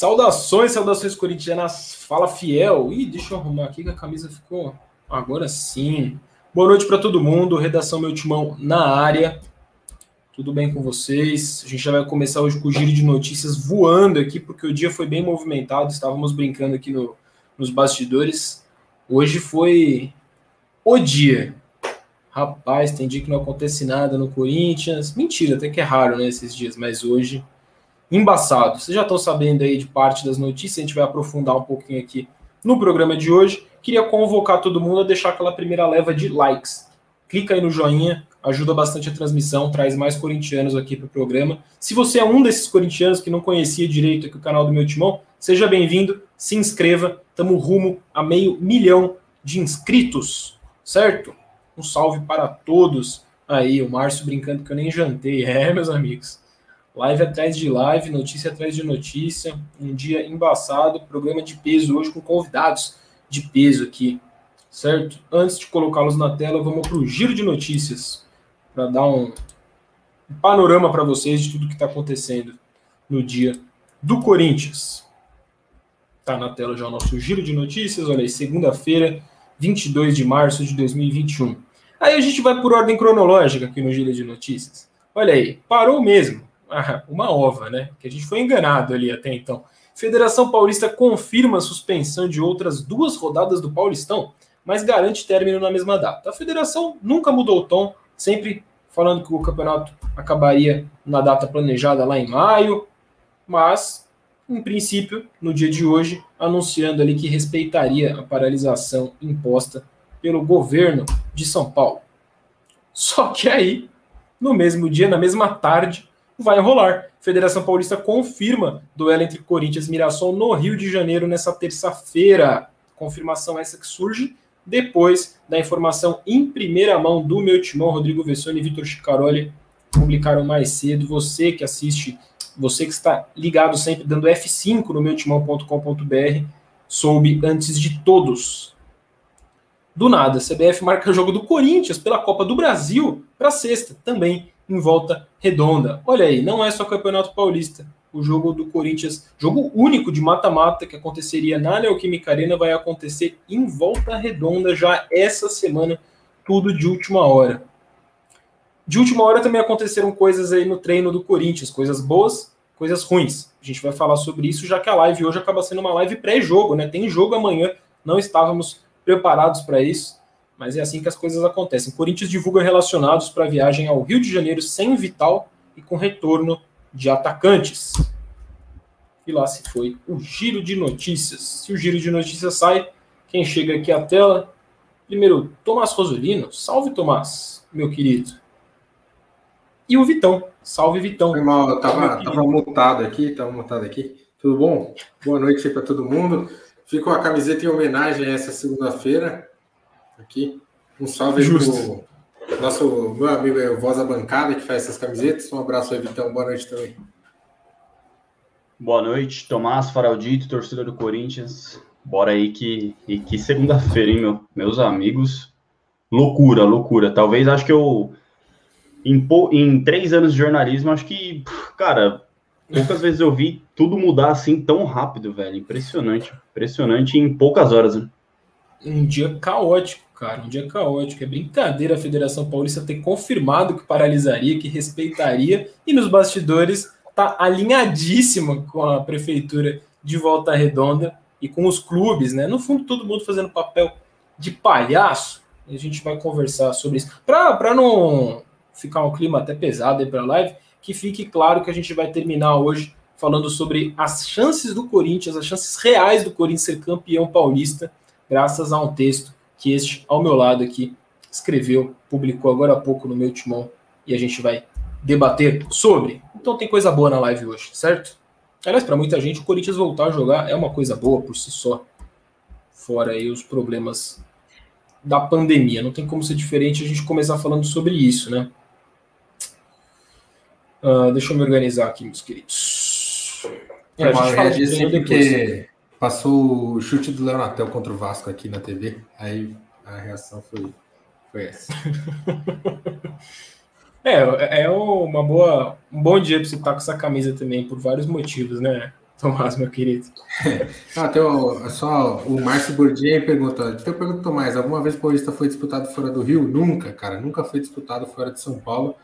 Saudações, saudações corintianas. Fala fiel. Ih, deixa eu arrumar aqui que a camisa ficou. Agora sim. Boa noite para todo mundo. Redação Meu Timão na área. Tudo bem com vocês? A gente já vai começar hoje com o giro de notícias voando aqui, porque o dia foi bem movimentado. Estávamos brincando aqui no, nos bastidores. Hoje foi o dia. Rapaz, tem dia que não acontece nada no Corinthians. Mentira, até que é raro, né, esses dias, mas hoje embaçado. Vocês já estão sabendo aí de parte das notícias, a gente vai aprofundar um pouquinho aqui no programa de hoje. Queria convocar todo mundo a deixar aquela primeira leva de likes. Clica aí no joinha, ajuda bastante a transmissão, traz mais corintianos aqui para o programa. Se você é um desses corintianos que não conhecia direito aqui o canal do meu timão, seja bem-vindo, se inscreva, estamos rumo a meio milhão de inscritos, certo? Um salve para todos. Aí, o Márcio brincando que eu nem jantei. É, meus amigos. Live atrás de live, notícia atrás de notícia, um dia embaçado, programa de peso hoje com convidados de peso aqui, certo? Antes de colocá-los na tela, vamos para o giro de notícias, para dar um, um panorama para vocês de tudo que está acontecendo no dia do Corinthians. Tá na tela já o nosso giro de notícias, olha aí, segunda-feira, 22 de março de 2021. Aí a gente vai por ordem cronológica aqui no giro de notícias. Olha aí, parou mesmo uma ova, né? Que a gente foi enganado ali até então. Federação Paulista confirma a suspensão de outras duas rodadas do Paulistão, mas garante término na mesma data. A federação nunca mudou o tom, sempre falando que o campeonato acabaria na data planejada lá em maio, mas, em princípio, no dia de hoje, anunciando ali que respeitaria a paralisação imposta pelo governo de São Paulo. Só que aí, no mesmo dia, na mesma tarde, vai rolar. Federação Paulista confirma duelo entre Corinthians e Mirassol no Rio de Janeiro nessa terça-feira. Confirmação essa que surge depois da informação em primeira mão do meu timão, Rodrigo Vessone e Vitor Chicaroli, publicaram mais cedo. Você que assiste, você que está ligado sempre dando F5 no meu timão.com.br, soube antes de todos. Do nada, a CBF marca o jogo do Corinthians pela Copa do Brasil para sexta, também em volta redonda. Olha aí, não é só Campeonato Paulista. O jogo do Corinthians, jogo único de mata-mata que aconteceria na Neoquímica Arena, vai acontecer em volta redonda já essa semana, tudo de última hora. De última hora também aconteceram coisas aí no treino do Corinthians, coisas boas, coisas ruins. A gente vai falar sobre isso, já que a live hoje acaba sendo uma live pré-jogo, né? Tem jogo amanhã, não estávamos preparados para isso mas é assim que as coisas acontecem. Corinthians divulga relacionados para viagem ao Rio de Janeiro sem Vital e com retorno de atacantes. E lá se foi o giro de notícias. Se o giro de notícias sai, quem chega aqui à tela? Primeiro, Tomás Rosolino. Salve, Tomás, meu querido. E o Vitão. Salve, Vitão. Foi mal, eu tava, tava mutado aqui, tava mutado aqui. Tudo bom? Boa noite para todo mundo. Ficou a camiseta em homenagem a essa segunda-feira aqui. Um salve Justo. pro nosso meu amigo aí, o Voz da Bancada, que faz essas camisetas. Um abraço aí, Vitão. Boa noite também. Boa noite, Tomás Faraldito, torcedor do Corinthians. Bora aí que, e que segunda-feira, hein, meu, meus amigos. Loucura, loucura. Talvez acho que eu. Em, em três anos de jornalismo, acho que, cara, poucas vezes eu vi tudo mudar assim tão rápido, velho. Impressionante. Impressionante em poucas horas, né? Um dia caótico cara. Um dia caótico. É brincadeira a Federação Paulista ter confirmado que paralisaria, que respeitaria, e nos bastidores tá alinhadíssima com a prefeitura de Volta Redonda e com os clubes, né? No fundo, todo mundo fazendo papel de palhaço. E a gente vai conversar sobre isso. Para não ficar um clima até pesado aí para a live, que fique claro que a gente vai terminar hoje falando sobre as chances do Corinthians, as chances reais do Corinthians ser campeão paulista, graças a um texto que este, ao meu lado aqui, escreveu, publicou agora há pouco no meu timão e a gente vai debater sobre. Então tem coisa boa na live hoje, certo? Aliás, para muita gente, o Corinthians voltar a jogar é uma coisa boa por si só. Fora aí os problemas da pandemia. Não tem como ser diferente a gente começar falando sobre isso, né? Uh, deixa eu me organizar aqui, meus queridos. É, a gente fala de porque Passou o chute do Leonatel contra o Vasco aqui na TV, aí a reação foi, foi essa. é, é uma boa, um bom dia para você estar com essa camisa também, por vários motivos, né? Tomás, meu querido. ah, tem o, só o Márcio Bourdieu pergunta: então pergunta, Tomás, alguma vez o Paulista foi disputado fora do Rio? Nunca, cara, nunca foi disputado fora de São Paulo,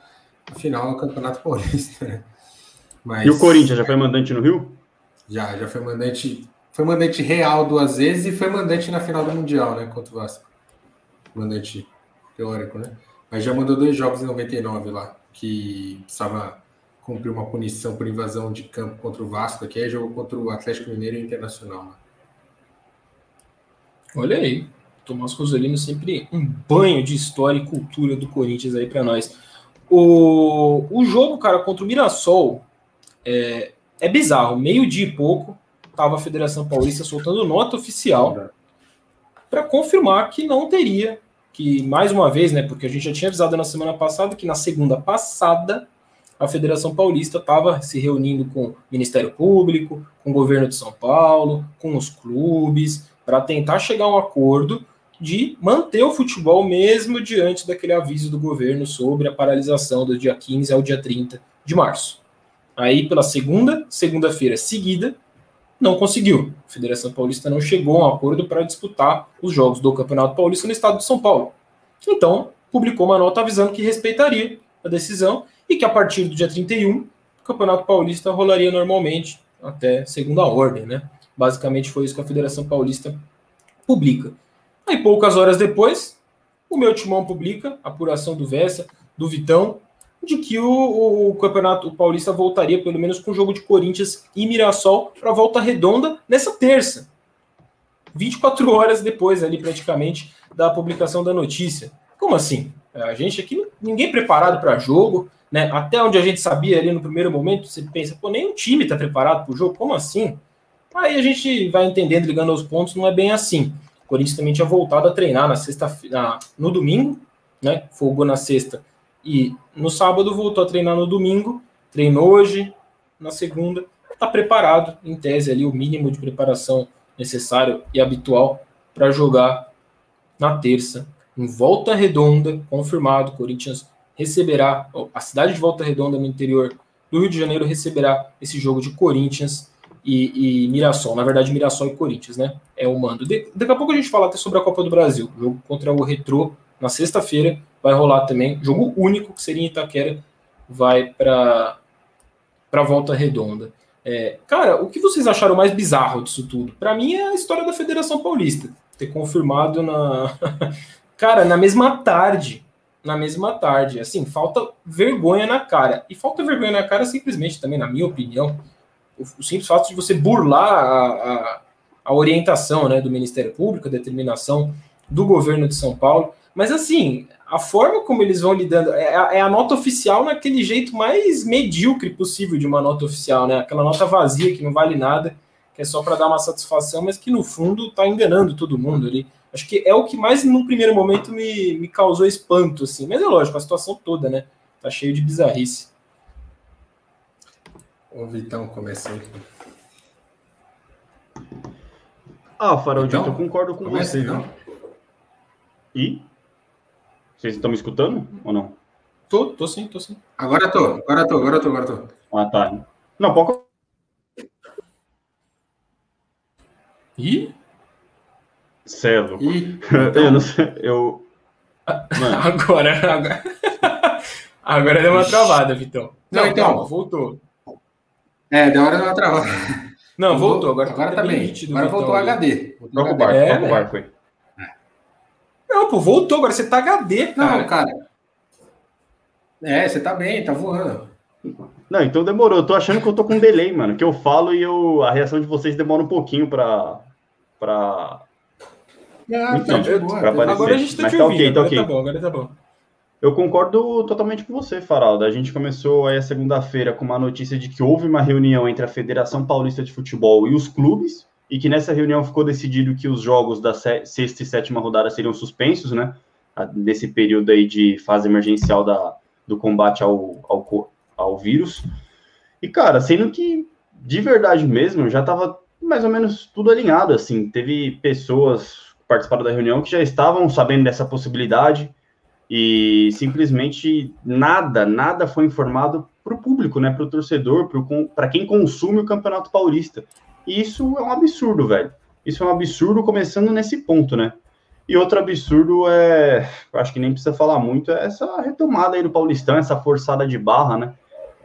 afinal do Campeonato Paulista, né? Mas, e o Corinthians já foi mandante no Rio? Já, já foi mandante. Foi mandante real duas vezes e foi mandante na final do Mundial, né? Contra o Vasco. Mandante teórico, né? Mas já mandou dois jogos em 99 lá, que precisava cumpriu uma punição por invasão de campo contra o Vasco, que aí jogou contra o Atlético Mineiro e Internacional. Né? Olha aí, Tomás Rosolino sempre um banho de história e cultura do Corinthians aí para nós. O, o jogo, cara, contra o Mirassol é, é bizarro. Meio-dia e pouco, tava a Federação Paulista soltando nota oficial para confirmar que não teria, que mais uma vez, né, porque a gente já tinha avisado na semana passada que na segunda passada a Federação Paulista estava se reunindo com o Ministério Público, com o governo de São Paulo, com os clubes, para tentar chegar a um acordo de manter o futebol mesmo diante daquele aviso do governo sobre a paralisação do dia 15 ao dia 30 de março. Aí, pela segunda segunda-feira seguida, não conseguiu. A Federação Paulista não chegou a um acordo para disputar os jogos do Campeonato Paulista no estado de São Paulo. Então, publicou uma nota avisando que respeitaria a decisão e que a partir do dia 31 o Campeonato Paulista rolaria normalmente até segunda ordem, né? Basicamente foi isso que a Federação Paulista publica. Aí poucas horas depois, o meu timão publica a apuração do Vessa, do Vitão, de que o, o, Campeonato Paulista voltaria pelo menos com o jogo de Corinthians e Mirassol para a volta redonda nessa terça. 24 horas depois, ali praticamente, da publicação da notícia. Como assim? A gente aqui, ninguém preparado para jogo, né? Até onde a gente sabia ali no primeiro momento, você pensa, pô, nenhum time está preparado para o jogo, como assim? Aí a gente vai entendendo, ligando aos pontos, não é bem assim. O Corinthians também tinha voltado a treinar na sexta, na, no domingo, né? Folgou na sexta e no sábado voltou a treinar no domingo, treinou hoje, na segunda, está preparado, em tese ali, o mínimo de preparação necessário e habitual para jogar na terça em Volta Redonda, confirmado. Corinthians receberá, a cidade de Volta Redonda, no interior do Rio de Janeiro, receberá esse jogo de Corinthians e, e Mirassol. Na verdade, Mirassol e Corinthians, né? É o mando. De, daqui a pouco a gente fala até sobre a Copa do Brasil. Jogo contra o Retrô na sexta-feira vai rolar também. Jogo único, que seria em Itaquera, vai para para Volta Redonda. É, cara, o que vocês acharam mais bizarro disso tudo? Para mim é a história da Federação Paulista ter confirmado na Cara, na mesma tarde. Na mesma tarde. Assim, falta vergonha na cara. E falta vergonha na cara simplesmente também, na minha opinião. O, o simples fato de você burlar a, a, a orientação né, do Ministério Público, a determinação do governo de São Paulo. Mas assim, a forma como eles vão lidando é a, é a, nota oficial naquele jeito mais medíocre possível de uma nota oficial, né? Aquela nota vazia que não vale nada, que é só para dar uma satisfação, mas que no fundo está enganando todo mundo ali. Acho que é o que mais, num primeiro momento, me, me causou espanto, assim. Mas é lógico, a situação toda, né? Tá cheio de bizarrice. O Vitão começou. Ah, Faraldito, então, eu concordo com você, viu? E? Vocês estão me escutando ou não? Tô, tô sim, tô sim. Agora tô, agora tô, agora tô, agora tô. Ah, tá. Não, pode. Ih? Celo. E, então... eu não sei, eu. Mano. Agora, agora. agora deu uma travada, Vitão. Não, não então. Calma, voltou. É, deu hora de uma travada. Não, voltou. Agora, agora tá bem. Agora voltou o HD. Troca o barco, é, troca o barco aí. Não, pô, voltou. Agora você tá HD, cara. Não, cara. É, você tá bem, tá voando. Não, então demorou. Eu tô achando que eu tô com um delay, mano. Que eu falo e eu, a reação de vocês demora um pouquinho pra, pra ah, então, tá eu, agora a gente tá te tá ouvindo, okay, tá, okay. tá bom, agora tá bom. Eu concordo totalmente com você, Faralda. A gente começou aí a segunda-feira com uma notícia de que houve uma reunião entre a Federação Paulista de Futebol e os clubes, e que nessa reunião ficou decidido que os jogos da sexta e sétima rodada seriam suspensos, né? Nesse período aí de fase emergencial da, do combate ao, ao, ao vírus. E, cara, sendo que, de verdade mesmo, já estava mais ou menos tudo alinhado, assim. Teve pessoas participaram da reunião que já estavam sabendo dessa possibilidade e simplesmente nada, nada foi informado para o público, né? Para o torcedor, para quem consome o Campeonato Paulista. E isso é um absurdo, velho. Isso é um absurdo começando nesse ponto, né? E outro absurdo é, acho que nem precisa falar muito, é essa retomada aí do Paulistão, essa forçada de barra, né?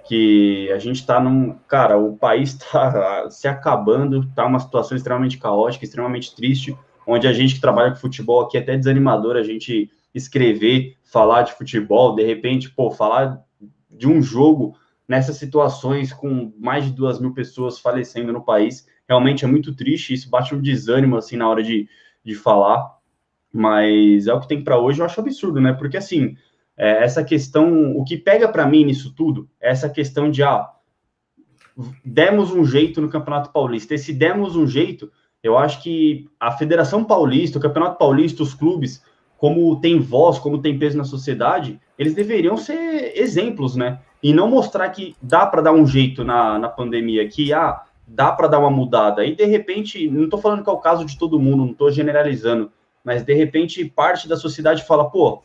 Que a gente tá num. Cara, o país tá se acabando, tá uma situação extremamente caótica, extremamente triste, onde a gente que trabalha com futebol aqui é até desanimador a gente escrever, falar de futebol, de repente, pô, falar de um jogo nessas situações com mais de duas mil pessoas falecendo no país, realmente é muito triste, isso bate um desânimo, assim, na hora de, de falar, mas é o que tem para hoje, eu acho absurdo, né? Porque assim, é, essa questão, o que pega para mim nisso tudo é essa questão de ah, demos um jeito no Campeonato Paulista. E se demos um jeito, eu acho que a Federação Paulista, o Campeonato Paulista, os clubes, como tem voz, como tem peso na sociedade, eles deveriam ser exemplos, né? E não mostrar que dá para dar um jeito na, na pandemia, que ah, dá para dar uma mudada. E de repente, não estou falando que é o caso de todo mundo, não estou generalizando, mas de repente parte da sociedade fala, pô,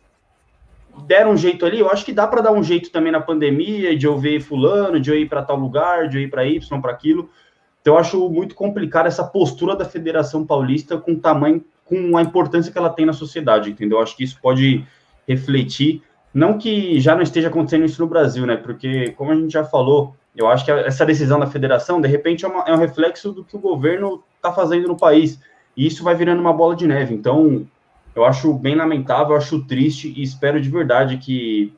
deram um jeito ali, eu acho que dá para dar um jeito também na pandemia, de eu ver fulano, de eu ir para tal lugar, de eu ir para Y, para aquilo. Então eu acho muito complicado essa postura da Federação Paulista com o tamanho, com a importância que ela tem na sociedade, entendeu? Eu acho que isso pode refletir, não que já não esteja acontecendo isso no Brasil, né? Porque, como a gente já falou, eu acho que essa decisão da federação, de repente, é, uma, é um reflexo do que o governo está fazendo no país. E isso vai virando uma bola de neve. Então, eu acho bem lamentável, acho triste e espero de verdade que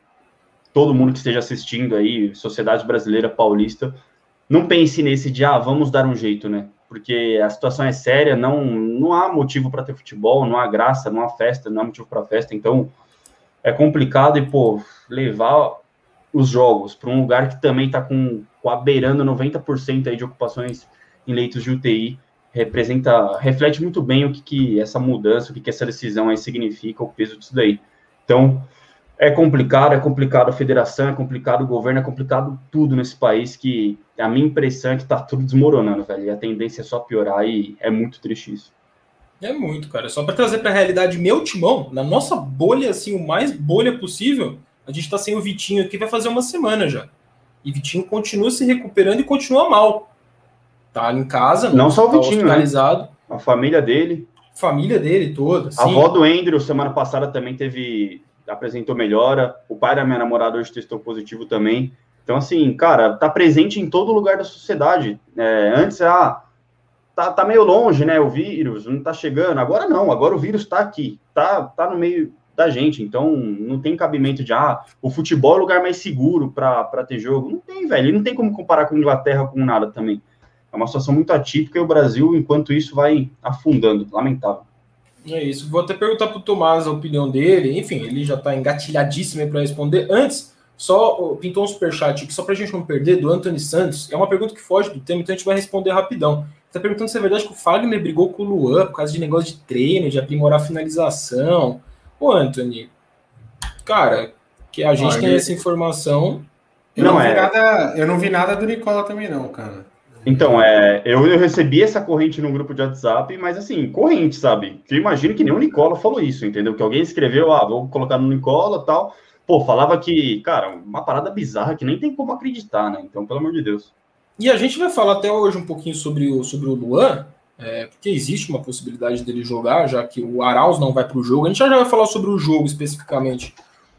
todo mundo que esteja assistindo aí, sociedade brasileira paulista, não pense nesse de, ah, vamos dar um jeito, né? Porque a situação é séria, não, não há motivo para ter futebol, não há graça, não há festa, não há motivo para festa. Então, é complicado e, pô, levar os jogos para um lugar que também está com, com a beirando 90% aí de ocupações em leitos de UTI, representa, reflete muito bem o que, que essa mudança, o que, que essa decisão aí significa, o peso disso daí. Então, é complicado, é complicado a federação, é complicado o governo, é complicado tudo nesse país, que a minha impressão é que tá tudo desmoronando, velho, e a tendência é só piorar e é muito triste isso. É muito, cara. Só para trazer para a realidade meu timão, na nossa bolha, assim, o mais bolha possível, a gente tá sem o Vitinho aqui, vai fazer uma semana já. E Vitinho continua se recuperando e continua mal. Tá em casa, não só o tá Vitinho, hospitalizado. Né? A família dele. Família dele toda. A avó do Andrew, semana passada, também teve. apresentou melhora. O pai da minha namorada hoje testou positivo também. Então, assim, cara, tá presente em todo lugar da sociedade. É, antes, ah, tá, tá meio longe, né? O vírus não tá chegando. Agora não, agora o vírus tá aqui, tá, tá no meio da gente. Então, não tem cabimento de, ah, o futebol é o lugar mais seguro para ter jogo. Não tem, velho. Não tem como comparar com Inglaterra com nada também. É uma situação muito atípica e o Brasil, enquanto isso, vai afundando. Lamentável. É isso. Vou até perguntar para o Tomás a opinião dele. Enfim, ele já está engatilhadíssimo para responder. Antes, só pintou um superchat aqui, só para a gente não perder, do Anthony Santos. É uma pergunta que foge do tema, então a gente vai responder rapidão. Está perguntando se é verdade que o Fagner brigou com o Luan por causa de negócio de treino, de aprimorar a finalização. Ô, Anthony, cara, que a gente Olha, tem essa informação. Eu não, não é... nada, eu não vi nada do Nicola também, não, cara. Então, é, eu, eu recebi essa corrente no grupo de WhatsApp, mas assim, corrente, sabe? Eu imagino que nem o Nicola falou isso, entendeu? Que alguém escreveu, ah, vou colocar no Nicola tal. Pô, falava que, cara, uma parada bizarra que nem tem como acreditar, né? Então, pelo amor de Deus. E a gente vai falar até hoje um pouquinho sobre o, sobre o Luan, é, porque existe uma possibilidade dele jogar, já que o Arauz não vai para o jogo. A gente já, vai falar sobre o jogo especificamente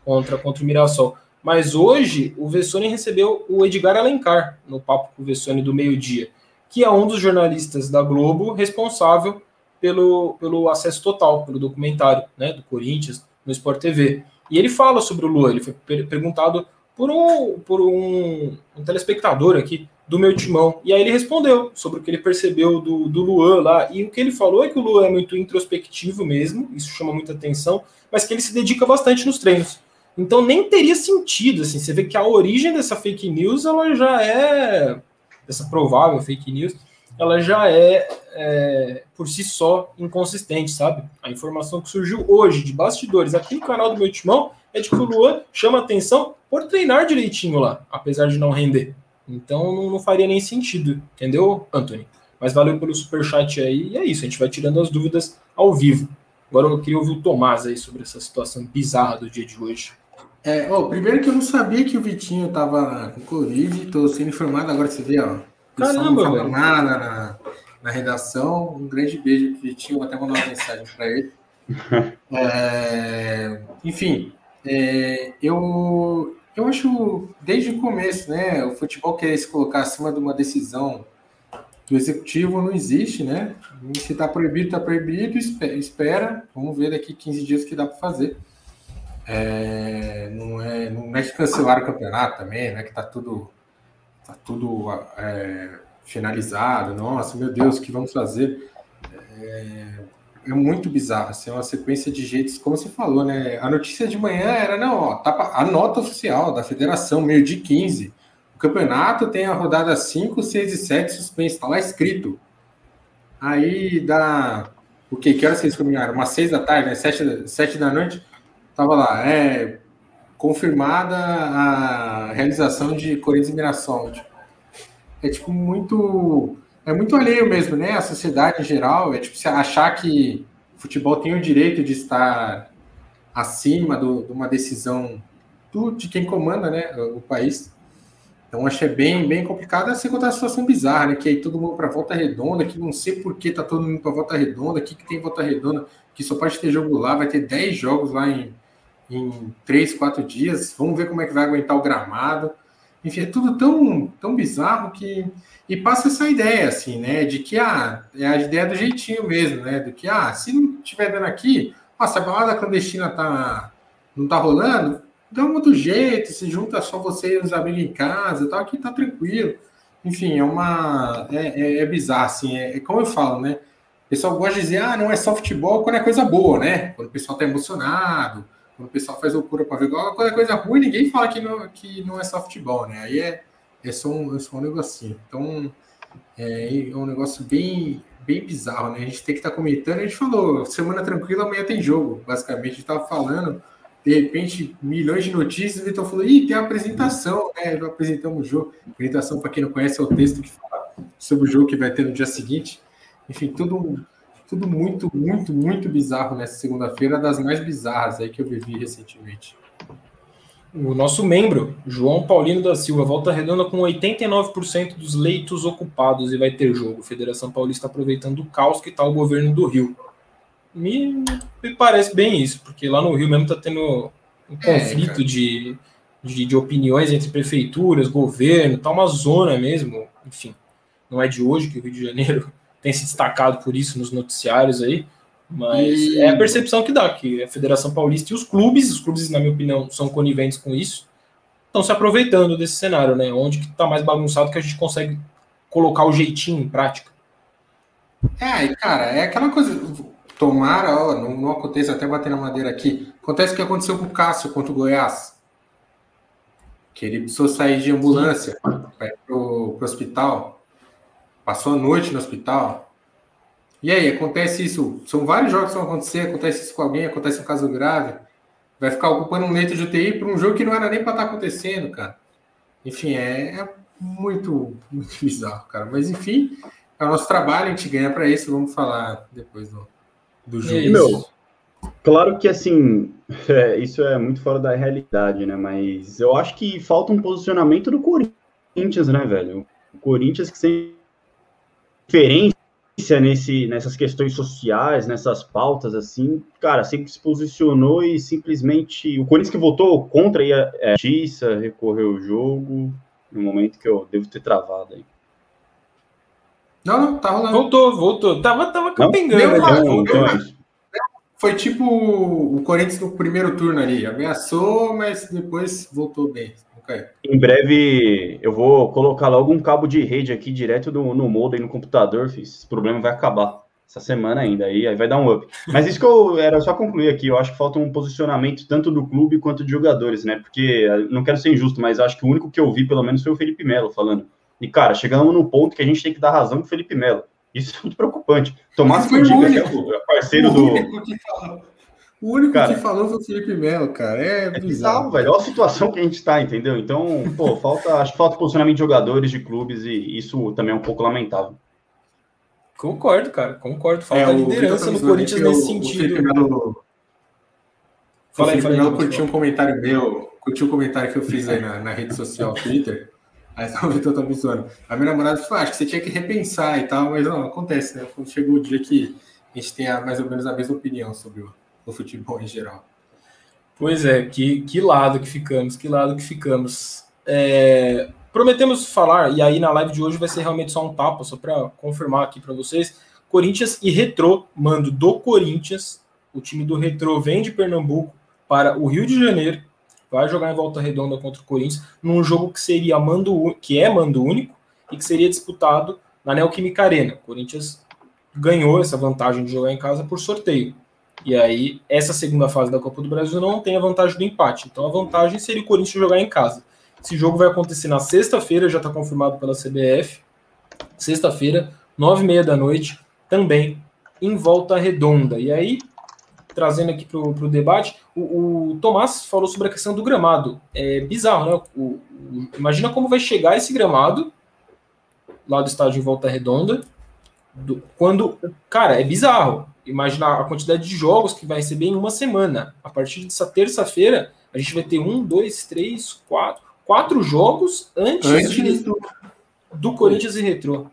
contra, contra o Mirassol. Mas hoje o Vessone recebeu o Edgar Alencar no papo com o Vessone do meio-dia, que é um dos jornalistas da Globo responsável pelo, pelo acesso total, pelo documentário né, do Corinthians no Sport TV. E ele fala sobre o Luan, ele foi per perguntado por um, por um, um telespectador aqui do meu timão. E aí ele respondeu sobre o que ele percebeu do, do Luan lá. E o que ele falou é que o Luan é muito introspectivo mesmo, isso chama muita atenção, mas que ele se dedica bastante nos treinos. Então nem teria sentido, assim, você vê que a origem dessa fake news, ela já é, essa provável fake news, ela já é, é por si só inconsistente, sabe? A informação que surgiu hoje de bastidores aqui no canal do meu timão é de que o Luan chama atenção por treinar direitinho lá, apesar de não render. Então não, não faria nem sentido, entendeu, Anthony? Mas valeu pelo super chat aí, e é isso, a gente vai tirando as dúvidas ao vivo. Agora eu queria ouvir o Tomás aí sobre essa situação bizarra do dia de hoje. É, oh, primeiro que eu não sabia que o Vitinho tava com Covid, tô sendo informado agora, você vê, ó. Caramba, não velho. nada na, na redação. Um grande beijo pro Vitinho, vou até mandar uma mensagem para ele. É, enfim, é, eu, eu acho desde o começo, né? O futebol querer se colocar acima de uma decisão do executivo não existe, né? Se está proibido, está proibido, espera. Vamos ver daqui 15 dias o que dá para fazer. É, não, é, não é que cancelaram o campeonato também, né? Que tá tudo, tá tudo é, finalizado. Nossa, meu Deus, o que vamos fazer? É, é muito bizarro, assim, é uma sequência de jeitos, como você falou, né? A notícia de manhã era, não, ó, tá, a nota oficial da federação, meio de 15. O campeonato tem a rodada 5, 6 e 7 suspenso, tá lá escrito. Aí dá. O que? Que horas vocês combinaram? Umas 6 da tarde, né? 7, 7 da noite. Tava lá, é. Confirmada a realização de Corinthians e Mirassol. É tipo muito é muito alheio mesmo, né? A sociedade em geral, é tipo você achar que o futebol tem o direito de estar acima do, de uma decisão do, de quem comanda, né, o país. Então achei bem, bem complicado, assim contar a situação bizarra, né? Que aí todo mundo para volta redonda, que não sei por que tá todo mundo para volta redonda, que, que tem volta redonda, que só pode ter jogo lá, vai ter 10 jogos lá em, em 3, 4 dias. Vamos ver como é que vai aguentar o gramado. Enfim, é tudo tão, tão bizarro que. E passa essa ideia, assim, né? De que ah, é a ideia do jeitinho mesmo, né? Do que, ah, se não estiver dando aqui, ah, se a balada clandestina tá, não tá rolando, dá um outro jeito, se junta só você e os amigos em casa tal, aqui tá tranquilo. Enfim, é uma. É, é, é bizarro, assim, é, é, como eu falo, né? O pessoal gosta de dizer, ah, não é só futebol quando é coisa boa, né? Quando o pessoal tá emocionado, quando o pessoal faz loucura para ver quando é coisa ruim, ninguém fala que não, que não é só futebol, né? Aí é, é, só, um, é só um negocinho. Então, é, é um negócio bem, bem bizarro, né? A gente tem que estar tá comentando. A gente falou, semana tranquila, amanhã tem jogo, basicamente. A gente estava falando, de repente, milhões de notícias, e então falou, ih, tem apresentação, né? Apresentamos o jogo. apresentação, para quem não conhece, é o texto que fala sobre o jogo que vai ter no dia seguinte. Enfim, tudo tudo muito, muito, muito bizarro nessa segunda-feira, das mais bizarras aí que eu vivi recentemente. O nosso membro, João Paulino da Silva, volta redonda com 89% dos leitos ocupados e vai ter jogo. Federação Paulista aproveitando o caos que está o governo do Rio. Me, me, parece bem isso, porque lá no Rio mesmo está tendo um é, conflito de, de, de, opiniões entre prefeituras, governo, tá uma zona mesmo. Enfim, não é de hoje que o Rio de Janeiro tem se destacado por isso nos noticiários aí, mas e... é a percepção que dá, que a Federação Paulista e os clubes, os clubes, na minha opinião, são coniventes com isso, estão se aproveitando desse cenário, né? Onde que está mais bagunçado que a gente consegue colocar o jeitinho em prática. É, e cara, é aquela coisa. Tomara, ó, não, não aconteça até bater na madeira aqui. Acontece o que aconteceu com o Cássio contra o Goiás. Que ele precisou sair de ambulância para pro hospital Passou a noite no hospital. E aí, acontece isso. São vários jogos que vão acontecer, acontece isso com alguém, acontece um caso grave. Vai ficar ocupando um leito de UTI para um jogo que não era nem para estar tá acontecendo, cara. Enfim, é, é, muito, muito bizarro, cara. Mas enfim, é o nosso trabalho, a gente ganha para isso. Vamos falar depois do, do jogo. E, meu, claro que assim, é, isso é muito fora da realidade, né? Mas eu acho que falta um posicionamento do Corinthians, né, velho? O Corinthians que sempre diferença nesse, nessas questões sociais, nessas pautas, assim, cara, sempre se posicionou e simplesmente. O Corinthians que votou contra a justiça, recorreu o jogo, no momento que eu devo ter travado aí. Não, não, tá rolando. Voltou, voltou. Tava, tava capengando. Não, então, foi tipo o Corinthians no primeiro turno ali. Ameaçou, mas depois voltou bem. Em breve eu vou colocar logo um cabo de rede aqui direto do, no modem no computador, fiz. Esse problema vai acabar essa semana ainda, aí, aí vai dar um up. Mas isso que eu era só concluir aqui, eu acho que falta um posicionamento tanto do clube quanto de jogadores, né? Porque não quero ser injusto, mas acho que o único que eu vi, pelo menos, foi o Felipe Melo falando. E, cara, chegamos no ponto que a gente tem que dar razão pro Felipe Melo. Isso é muito preocupante. Tomás que diga, que é parceiro o do. O único cara, que falou foi o Felipe Melo, cara. É, é bizarro, bizarro, velho. Olha a situação que a gente tá, entendeu? Então, pô, falta, acho que falta posicionamento de jogadores, de clubes, e isso também é um pouco lamentável. Concordo, cara, concordo. Falta é, liderança no Corinthians nesse o, sentido. O Felipe, Melo, Fala aí, fala aí. curtiu um comentário meu, curtiu um comentário que eu fiz aí na, na rede social, Twitter. Aí o Vitor tá me zoando. A minha namorada falou: ah, acho que você tinha que repensar e tal, mas não, acontece, né? Quando chegou o dia que a gente tem a, mais ou menos a mesma opinião sobre o, o futebol em geral. Pois é, que, que lado que ficamos, que lado que ficamos. É, prometemos falar, e aí na live de hoje vai ser realmente só um tapa, só para confirmar aqui para vocês. Corinthians e Retrô, mando do Corinthians. O time do Retrô vem de Pernambuco para o Rio de Janeiro, vai jogar em volta redonda contra o Corinthians, num jogo que seria mando que é mando único e que seria disputado na Neoquímica Arena. O Corinthians ganhou essa vantagem de jogar em casa por sorteio. E aí, essa segunda fase da Copa do Brasil não tem a vantagem do empate. Então, a vantagem seria o Corinthians jogar em casa. Esse jogo vai acontecer na sexta-feira, já está confirmado pela CBF. Sexta-feira, nove e meia da noite, também em volta redonda. E aí, trazendo aqui para o debate, o, o, Tomás falou sobre a questão do gramado. É bizarro, né? O, o, imagina como vai chegar esse gramado lá do estádio em volta redonda. Do, quando, cara, é bizarro. Imaginar a quantidade de jogos que vai receber em uma semana. A partir dessa terça-feira, a gente vai ter um, dois, três, quatro, quatro jogos antes, antes de, do, do Corinthians e Retrô.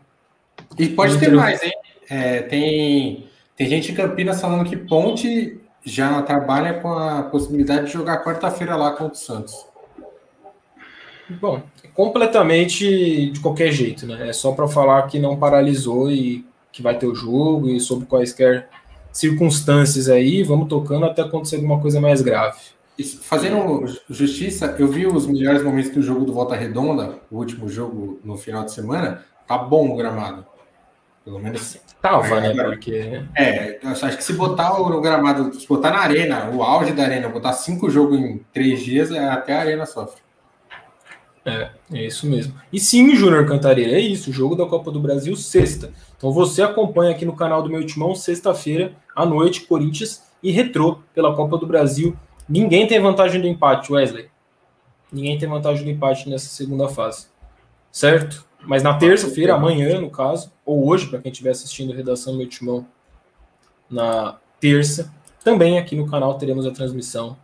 E pode ter mais, hein? É, tem, tem gente em Campinas falando que Ponte já trabalha com a possibilidade de jogar quarta-feira lá contra o Santos. Bom, completamente de qualquer jeito, né? É só para falar que não paralisou e que vai ter o jogo e sobre quaisquer circunstâncias aí, vamos tocando até acontecer alguma coisa mais grave. Isso, fazendo justiça, eu vi os melhores momentos do jogo do Volta Redonda, o último jogo no final de semana, tá bom o gramado. Pelo menos. Tava, né? Porque. É, acho que se botar o gramado, se botar na arena, o auge da arena, botar cinco jogos em três dias, é, até a arena sofre. É, é isso mesmo. E sim, Júnior Cantareira, é isso. Jogo da Copa do Brasil, sexta. Então você acompanha aqui no canal do meu timão, sexta-feira, à noite, Corinthians e Retrô pela Copa do Brasil. Ninguém tem vantagem do empate, Wesley. Ninguém tem vantagem do empate nessa segunda fase. Certo? Mas na terça-feira, amanhã, no caso, ou hoje, para quem estiver assistindo a Redação Meu Timão, na terça, também aqui no canal teremos a transmissão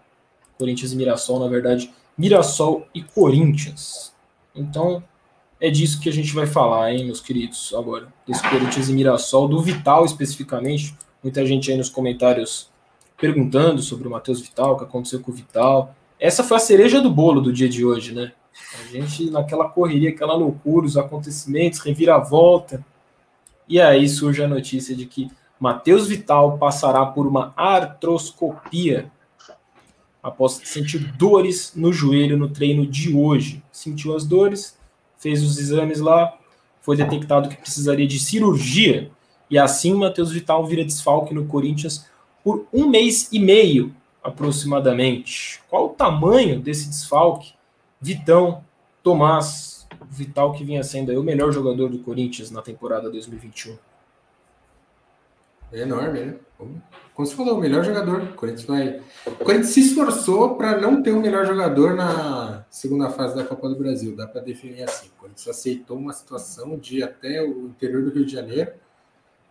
Corinthians e Mirassol, na verdade, Mirassol e Corinthians. Então, é disso que a gente vai falar, hein, meus queridos, agora. Desse Corinthians e Mirassol, do Vital especificamente. Muita gente aí nos comentários perguntando sobre o Matheus Vital, o que aconteceu com o Vital. Essa foi a cereja do bolo do dia de hoje, né? A gente naquela correria, aquela loucura, os acontecimentos, reviravolta. E aí surge a notícia de que Matheus Vital passará por uma artroscopia após sentir dores no joelho no treino de hoje. Sentiu as dores, fez os exames lá, foi detectado que precisaria de cirurgia e assim Matheus Vital vira desfalque no Corinthians por um mês e meio aproximadamente. Qual o tamanho desse desfalque? Vitão, Tomás, Vital que vinha sendo o melhor jogador do Corinthians na temporada 2021. É enorme, né? Como, você falou, o melhor jogador. O Corinthians vai. O Corinthians se esforçou para não ter o melhor jogador na segunda fase da Copa do Brasil. Dá para definir assim. O Corinthians aceitou uma situação de até o interior do Rio de Janeiro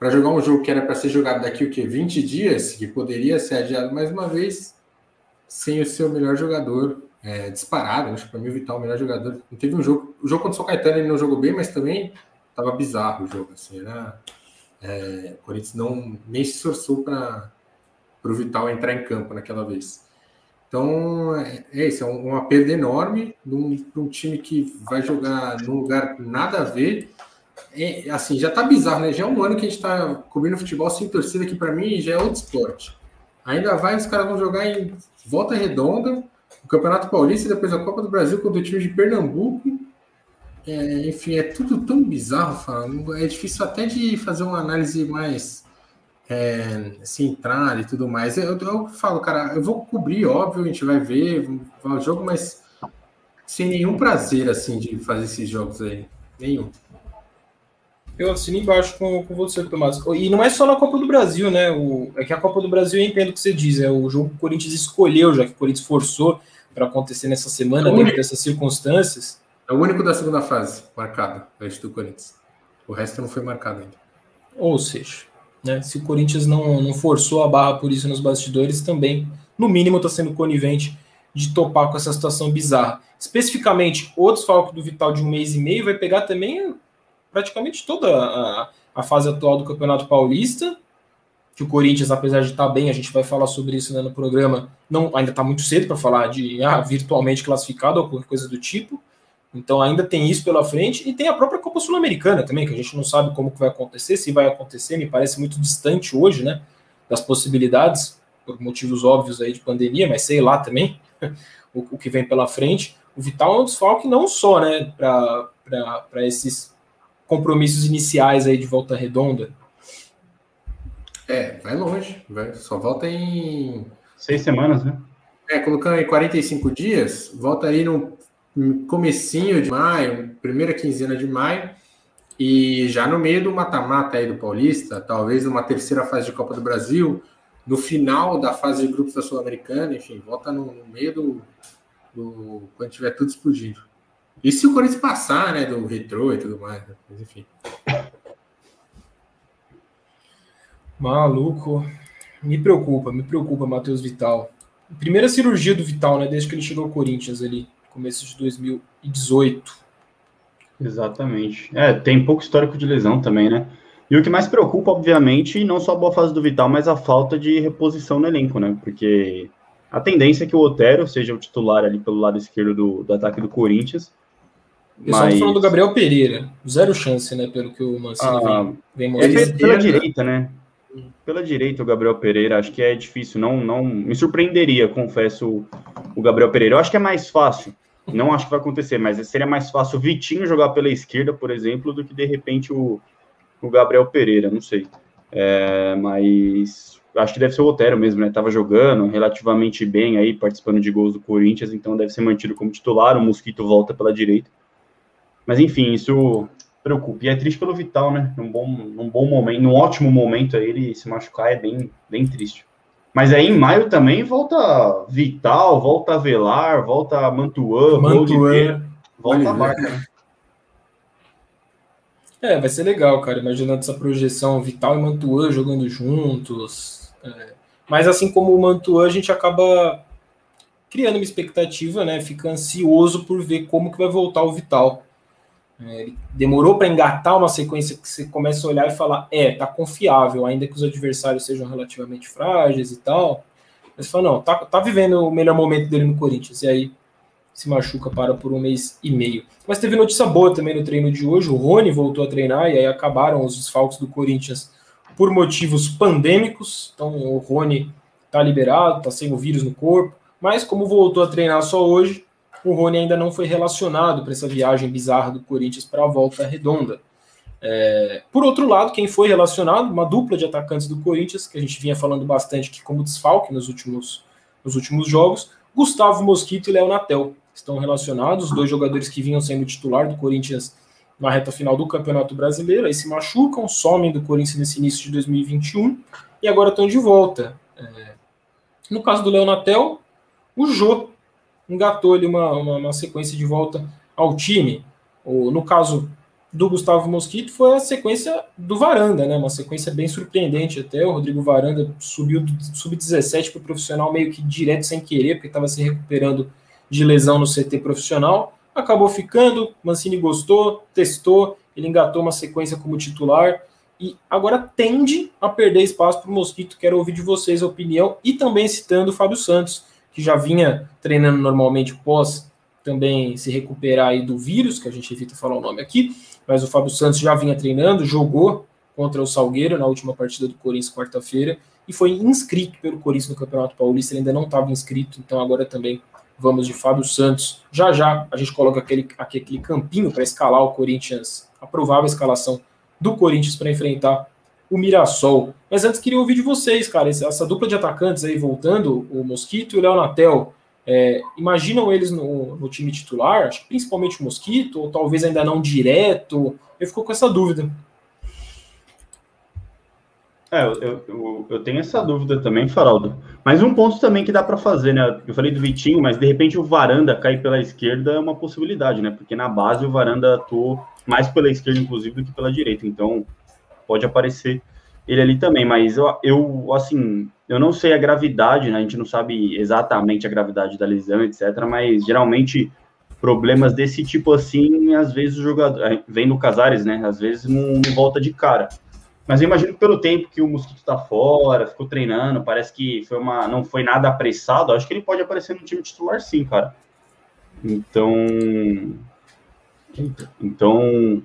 para jogar um jogo que era para ser jogado daqui o quê? 20 dias, que poderia ser adiado mais uma vez, sem o seu melhor jogador é, disparado. Acho que para mim o Vital é o melhor jogador. Não teve um jogo. O jogo contra o São Caetano ele não jogou bem, mas também tava bizarro o jogo. Assim, era, é, o Corinthians não nem se esforçou para o Vital entrar em campo naquela vez. Então, é, é isso, é uma perda enorme um, um, time que vai jogar num lugar nada a ver. É, assim, já tá bizarro, né? Já é um ano que a gente tá cobrindo futebol sem torcida, que para mim já é outro esporte. Ainda vai, os caras vão jogar em volta redonda, o Campeonato Paulista, depois a Copa do Brasil contra o time de Pernambuco. É, enfim, é tudo tão bizarro, falando. É difícil até de fazer uma análise mais é, e tudo mais. Eu, eu, falo, cara, eu vou cobrir, óbvio, a gente vai ver o jogo, mas sem nenhum prazer, assim, de fazer esses jogos aí. Nenhum. Eu assino embaixo com, com você, Tomás. E não é só na Copa do Brasil, né? O, é que a Copa do Brasil, eu entendo o que você diz, é o jogo que o Corinthians escolheu, já que o Corinthians forçou para acontecer nessa semana, é dentro dessas circunstâncias. É o único da segunda fase marcado, antes do Corinthians. O resto não foi marcado ainda. Ou seja, né, se o Corinthians não, não forçou a barra por isso nos bastidores, também no mínimo está sendo conivente de topar com essa situação bizarra. Especificamente, o desfalque do Vital de um mês e meio vai pegar também praticamente toda a, a fase atual do Campeonato Paulista, que o Corinthians, apesar de estar bem, a gente vai falar sobre isso né, no programa, não ainda está muito cedo para falar de ah, virtualmente classificado ou qualquer coisa do tipo. Então ainda tem isso pela frente e tem a própria Copa Sul-Americana também, que a gente não sabe como que vai acontecer, se vai acontecer, me parece muito distante hoje, né, das possibilidades, por motivos óbvios aí de pandemia, mas sei lá também o, o que vem pela frente. O Vital é um desfalque não só, né, para esses compromissos iniciais aí de volta redonda. É, vai longe, vai, só volta em seis semanas, né? É, colocando em 45 dias, volta aí no comecinho de maio, primeira quinzena de maio, e já no meio do mata-mata aí do Paulista, talvez numa terceira fase de Copa do Brasil, no final da fase de grupos da Sul-Americana, enfim, volta no, no meio do, do, quando tiver tudo explodindo. E se o Corinthians passar, né, do retrô e tudo mais, né? mas enfim. Maluco. Me preocupa, me preocupa, Matheus Vital. Primeira cirurgia do Vital, né, desde que ele chegou ao Corinthians ali começo de 2018. Exatamente. É, tem pouco histórico de lesão também, né? E o que mais preocupa, obviamente, não só a boa fase do Vital, mas a falta de reposição no elenco, né? Porque a tendência é que o Otero seja o titular ali pelo lado esquerdo do, do ataque do Corinthians. Pessoal mas... falando do Gabriel Pereira. Zero chance, né? Pelo que o Mancini ah, vem, vem mostrando. É pela direita, né? Pela direita, o Gabriel Pereira, acho que é difícil. Não, não me surpreenderia, confesso, o Gabriel Pereira. Eu acho que é mais fácil não acho que vai acontecer, mas seria mais fácil o Vitinho jogar pela esquerda, por exemplo, do que de repente o, o Gabriel Pereira, não sei. É, mas acho que deve ser o Otero mesmo, né? Tava jogando relativamente bem aí, participando de gols do Corinthians, então deve ser mantido como titular. O Mosquito volta pela direita. Mas enfim, isso preocupa. E é triste pelo Vital, né? Num bom, num bom momento, num ótimo momento aí, ele se machucar é bem, bem triste. Mas aí em maio também volta Vital, volta Velar, volta Mantuan, Mantuan. volta a marca. Né? É, vai ser legal, cara, imaginando essa projeção Vital e Mantuan jogando juntos. É. Mas assim como o Mantuan, a gente acaba criando uma expectativa, né? Fica ansioso por ver como que vai voltar o Vital. É, ele demorou para engatar uma sequência que você começa a olhar e falar, é, tá confiável, ainda que os adversários sejam relativamente frágeis e tal. Mas fala, não, tá, tá vivendo o melhor momento dele no Corinthians. E aí se machuca para por um mês e meio. Mas teve notícia boa também no treino de hoje. O Rony voltou a treinar e aí acabaram os desfalques do Corinthians por motivos pandêmicos. Então o Rony tá liberado, tá sem o vírus no corpo. Mas como voltou a treinar só hoje, o Rony ainda não foi relacionado para essa viagem bizarra do Corinthians para a volta redonda. É, por outro lado, quem foi relacionado, uma dupla de atacantes do Corinthians, que a gente vinha falando bastante aqui como desfalque nos últimos, nos últimos jogos, Gustavo Mosquito e Léo Natel estão relacionados, os dois jogadores que vinham sendo titular do Corinthians na reta final do Campeonato Brasileiro, aí se machucam, somem do Corinthians nesse início de 2021 e agora estão de volta. É, no caso do Léo Natel, o Jô engatou ali uma, uma, uma, sequência de volta ao time. O, no caso do Gustavo Mosquito, foi a sequência do Varanda, né? Uma sequência bem surpreendente até. O Rodrigo Varanda subiu do sub-17 para o profissional meio que direto sem querer, porque estava se recuperando de lesão no CT profissional. Acabou ficando, Mancini gostou, testou, ele engatou uma sequência como titular e agora tende a perder espaço para o Mosquito. Quero ouvir de vocês a opinião e também citando o Fábio Santos que já vinha treinando normalmente pós também se recuperar aí do vírus, que a gente evita falar o nome aqui, mas o Fábio Santos já vinha treinando, jogou contra o Salgueiro na última partida do Corinthians quarta-feira e foi inscrito pelo Corinthians no Campeonato Paulista, ele ainda não estava inscrito, então agora também vamos de Fábio Santos. Já já a gente coloca aquele, aquele campinho para escalar o Corinthians, a provável escalação do Corinthians para enfrentar o Mirassol. Mas antes queria ouvir de vocês, cara, essa dupla de atacantes aí voltando, o Mosquito e o Léo Natel. É, imaginam eles no, no, time titular, acho que principalmente o Mosquito, ou talvez ainda não direto? Eu fico com essa dúvida. É, eu, eu, eu, tenho essa dúvida também, Faraldo. Mas um ponto também que dá para fazer, né? Eu falei do Vitinho, mas de repente o Varanda cair pela esquerda é uma possibilidade, né? Porque na base o Varanda atuou mais pela esquerda, inclusive, do que pela direita. Então, pode aparecer ele ali também, mas eu, eu assim, eu não sei a gravidade, né? A gente não sabe exatamente a gravidade da lesão, etc. Mas geralmente problemas desse tipo assim, às vezes o jogador vem no Casares, né? Às vezes não, não volta de cara. Mas eu imagino que pelo tempo que o Mosquito tá fora, ficou treinando, parece que foi uma, não foi nada apressado, acho que ele pode aparecer no time titular sim, cara. Então, então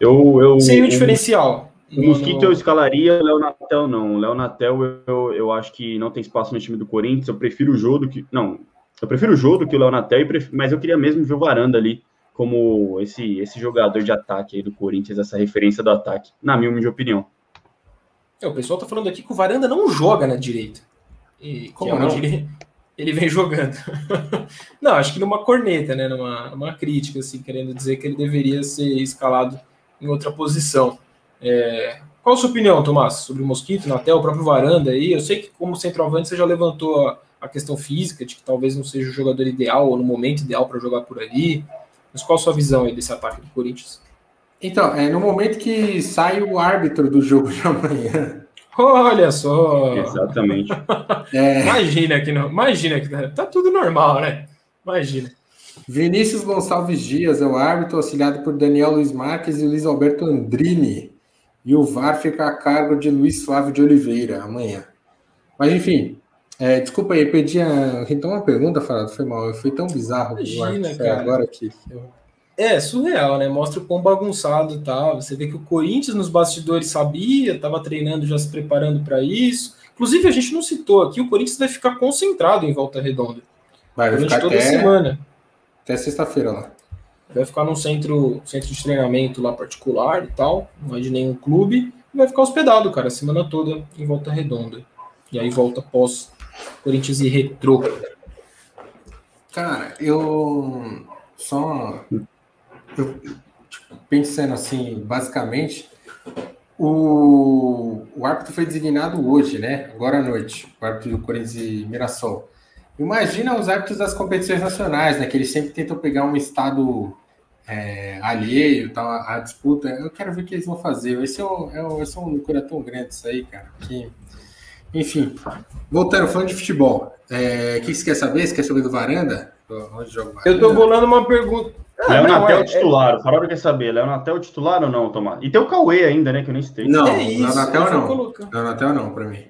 eu eu sem o diferencial. O Mosquito eu escalaria, o Léo Natel não. O Léo Natel eu, eu acho que não tem espaço no time do Corinthians. Eu prefiro o Jô do que. Não, eu prefiro o Jô do que o Léo Natel, mas eu queria mesmo ver o Varanda ali como esse, esse jogador de ataque aí do Corinthians, essa referência do ataque, na minha humilde opinião. É, o pessoal tá falando aqui que o Varanda não joga na direita. E, como é não? Ele, ele vem jogando. não, acho que numa corneta, né? Numa, numa crítica, assim, querendo dizer que ele deveria ser escalado em outra posição. É, qual a sua opinião, Tomás, sobre o Mosquito, Natel, o próprio Varanda aí? Eu sei que como centroavante você já levantou a, a questão física, de que talvez não seja o jogador ideal ou no momento ideal para jogar por ali. Mas qual a sua visão aí desse ataque do Corinthians? Então, é no momento que sai o árbitro do jogo de amanhã. Olha só! Exatamente. É... Imagina que não. Imagina que tá, tá tudo normal, né? Imagina. Vinícius Gonçalves Dias é o árbitro, auxiliado por Daniel Luiz Marques e Luiz Alberto Andrini. E o VAR fica a cargo de Luiz Flávio de Oliveira amanhã. Mas enfim, é, desculpa aí, perdi a. Então, uma pergunta, Farado, foi mal. Foi tão bizarro Imagina, cara. agora aqui. É, surreal, né? Mostra o quão bagunçado tal. Você vê que o Corinthians nos bastidores sabia, estava treinando, já se preparando para isso. Inclusive, a gente não citou aqui, o Corinthians vai ficar concentrado em volta redonda. Vai, vai ficar toda até, semana. Até sexta-feira lá. Vai ficar num centro, centro de treinamento lá particular e tal, não é de nenhum clube. E vai ficar hospedado, cara, a semana toda em volta redonda. E aí volta pós Corinthians e Retrô. Cara, eu só eu, tipo, pensando assim, basicamente, o, o árbitro foi designado hoje, né? Agora à noite, o árbitro do Corinthians e Mirassol. Imagina os árbitros das competições nacionais, né? Que eles sempre tentam pegar um estado é, alheio, tal, a, a, disputa. Eu quero ver o que eles vão fazer. Esse é, um, é, esse é um loucura tão grande isso aí, cara. Que enfim, voltando, falando de futebol. É, o que você quer saber? Você quer saber do Varanda? Onde joga Varanda? Eu tô bolando uma pergunta. Ah, Léo Natel é, titular, o Farol quer saber, Léo Natel titular ou não, Tomás? E tem o Cauê ainda, né, que eu nem citei. Não, é isso, Léo Natel não. Léo Natel não, pra mim.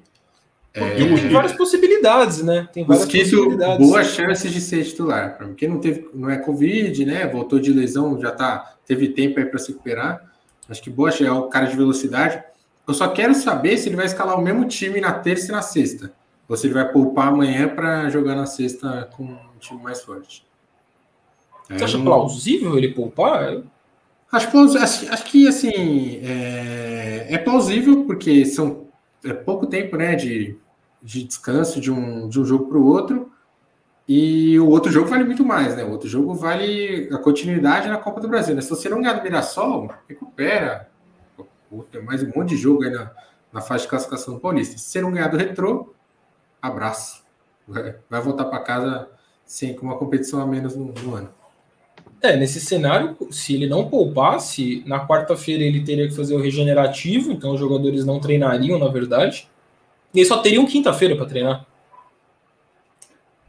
É... Tem várias possibilidades, né? Tem várias Mosquito, possibilidades. boas chances de ser titular. Quem não teve, não é Covid, né? Voltou de lesão, já tá, teve tempo aí para se recuperar. Acho que boa é o cara de velocidade. Eu só quero saber se ele vai escalar o mesmo time na terça e na sexta. Ou se ele vai poupar amanhã para jogar na sexta com um time mais forte. Você é, acha não... plausível ele poupar? Acho, acho, acho que assim é, é, plausível, porque são é pouco tempo né, de, de descanso de um, de um jogo para o outro. E o outro jogo vale muito mais, né? O outro jogo vale a continuidade na Copa do Brasil. Né? Se você não ganhar do Mirassol, recupera, tem mais um monte de jogo aí na, na fase de classificação Paulista. Se você não ganhar do retrô, abraço. Vai, vai voltar para casa sem com uma competição a menos no, no, ano. É, nesse cenário, se ele não poupasse, na quarta-feira ele teria que fazer o regenerativo, então os jogadores não treinariam, na verdade. E eles só teriam quinta-feira para treinar.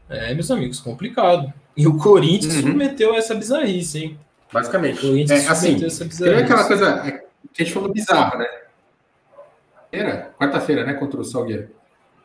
É, meus amigos, complicado. E o Corinthians uhum. submeteu essa bizarrice, hein? Basicamente. O Corinthians é, assim, essa bizarrice. aquela coisa, é, que a gente falou bizarro, né? Era quarta-feira, né? Contra o Salgueiro.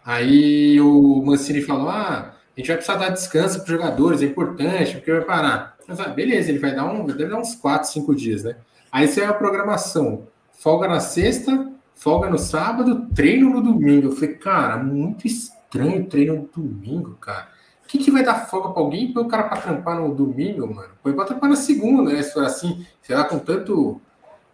Aí o Mancini falou: ah, a gente vai precisar dar descanso para os jogadores, é importante, porque vai parar. Mas, ah, beleza, ele vai dar um, deve dar uns 4, 5 dias, né? Aí você é a programação. Folga na sexta, folga no sábado, treino no domingo. Eu falei, cara, muito estranho treino no domingo, cara. O que, vai dar folga para alguém põe o cara para trampar no domingo, mano? Põe para trampar na segunda, né? Se for assim, sei lá, com tanto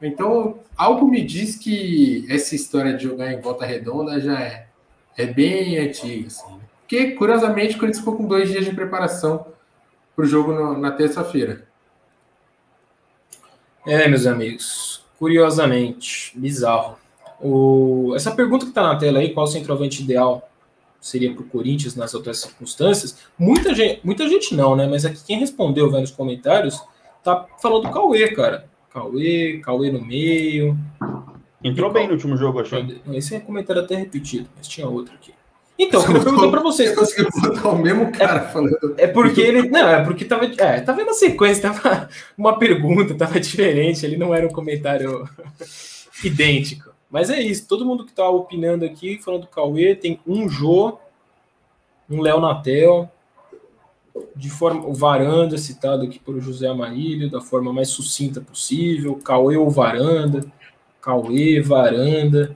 então, algo me diz que essa história de jogar em volta redonda já é, é bem antiga. Assim, né? Porque, curiosamente, o Corinthians ficou com dois dias de preparação para o jogo no, na terça-feira. É, meus amigos, curiosamente, bizarro. O... Essa pergunta que está na tela aí, qual o centroavante ideal seria para o Corinthians nas outras circunstâncias? Muita gente, muita gente não, né? Mas aqui quem respondeu vendo nos comentários tá falando do Cauê, cara. Cauê, Cauê no meio. Entrou bem no último jogo, achei. Esse é comentário até repetido, mas tinha outro aqui. Então, eu perguntei para vocês. Conseguiu botar o mesmo cara é, falando. É porque ele. Não, é porque tava. É, tava na sequência, tava uma pergunta, tava diferente, ele não era um comentário idêntico. Mas é isso, todo mundo que tá opinando aqui, falando do Cauê, tem um Jô, um Léo Natel, de forma. O Varanda, citado aqui por José Amarílio, da forma mais sucinta possível. Cauê ou Varanda. Cauê, Varanda.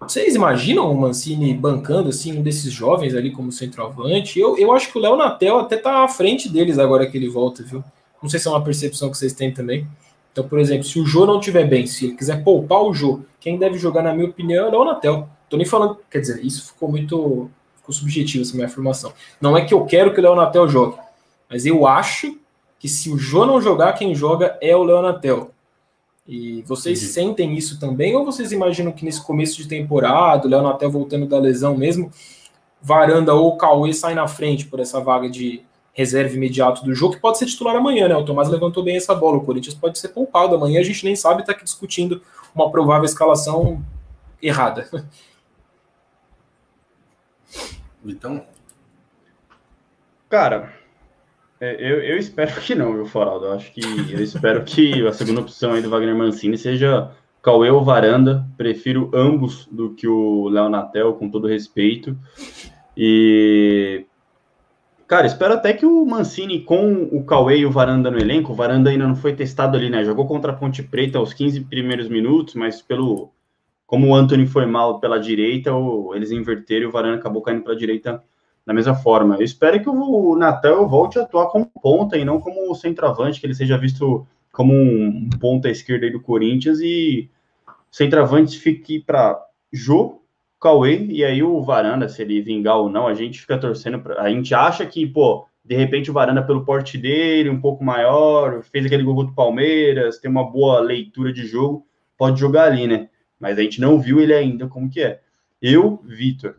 Vocês imaginam o Mancini bancando assim um desses jovens ali como centroavante? Eu, eu acho que o Léo Natel até tá à frente deles agora que ele volta, viu? Não sei se é uma percepção que vocês têm também. Então, por exemplo, se o Jô não tiver bem, se ele quiser poupar o Jô, quem deve jogar, na minha opinião, é o Léo Natel. Tô nem falando, quer dizer, isso ficou muito ficou subjetivo essa minha afirmação. Não é que eu quero que o Léo Natel jogue, mas eu acho que se o Jô não jogar, quem joga é o Léo Natel. E vocês uhum. sentem isso também, ou vocês imaginam que nesse começo de temporada, o Léo Natel voltando da lesão mesmo, Varanda ou Cauê sai na frente por essa vaga de reserva imediato do jogo, que pode ser titular amanhã, né? O Tomás levantou bem essa bola, o Corinthians pode ser poupado amanhã, a gente nem sabe, está aqui discutindo uma provável escalação errada. Então, cara, é, eu, eu espero que não, viu, Foraldo? Eu acho que eu espero que a segunda opção aí do Wagner Mancini seja Cauê ou Varanda. Prefiro ambos do que o Léo Natel, com todo respeito. E Cara, espero até que o Mancini, com o Cauê e o Varanda no elenco, o Varanda ainda não foi testado ali, né? Jogou contra a Ponte Preta aos 15 primeiros minutos, mas pelo. Como o Anthony foi mal pela direita, eles inverteram e o Varanda acabou caindo para a direita da mesma forma. Eu espero que o Natal volte a atuar como ponta e não como centroavante, que ele seja visto como um ponta esquerda do Corinthians e centroavante fique para Jô, Cauê e aí o Varanda, se ele vingar ou não, a gente fica torcendo. Pra, a gente acha que, pô, de repente o Varanda, pelo porte dele, um pouco maior, fez aquele gol do Palmeiras, tem uma boa leitura de jogo, pode jogar ali, né? Mas a gente não viu ele ainda como que é. Eu, Vitor,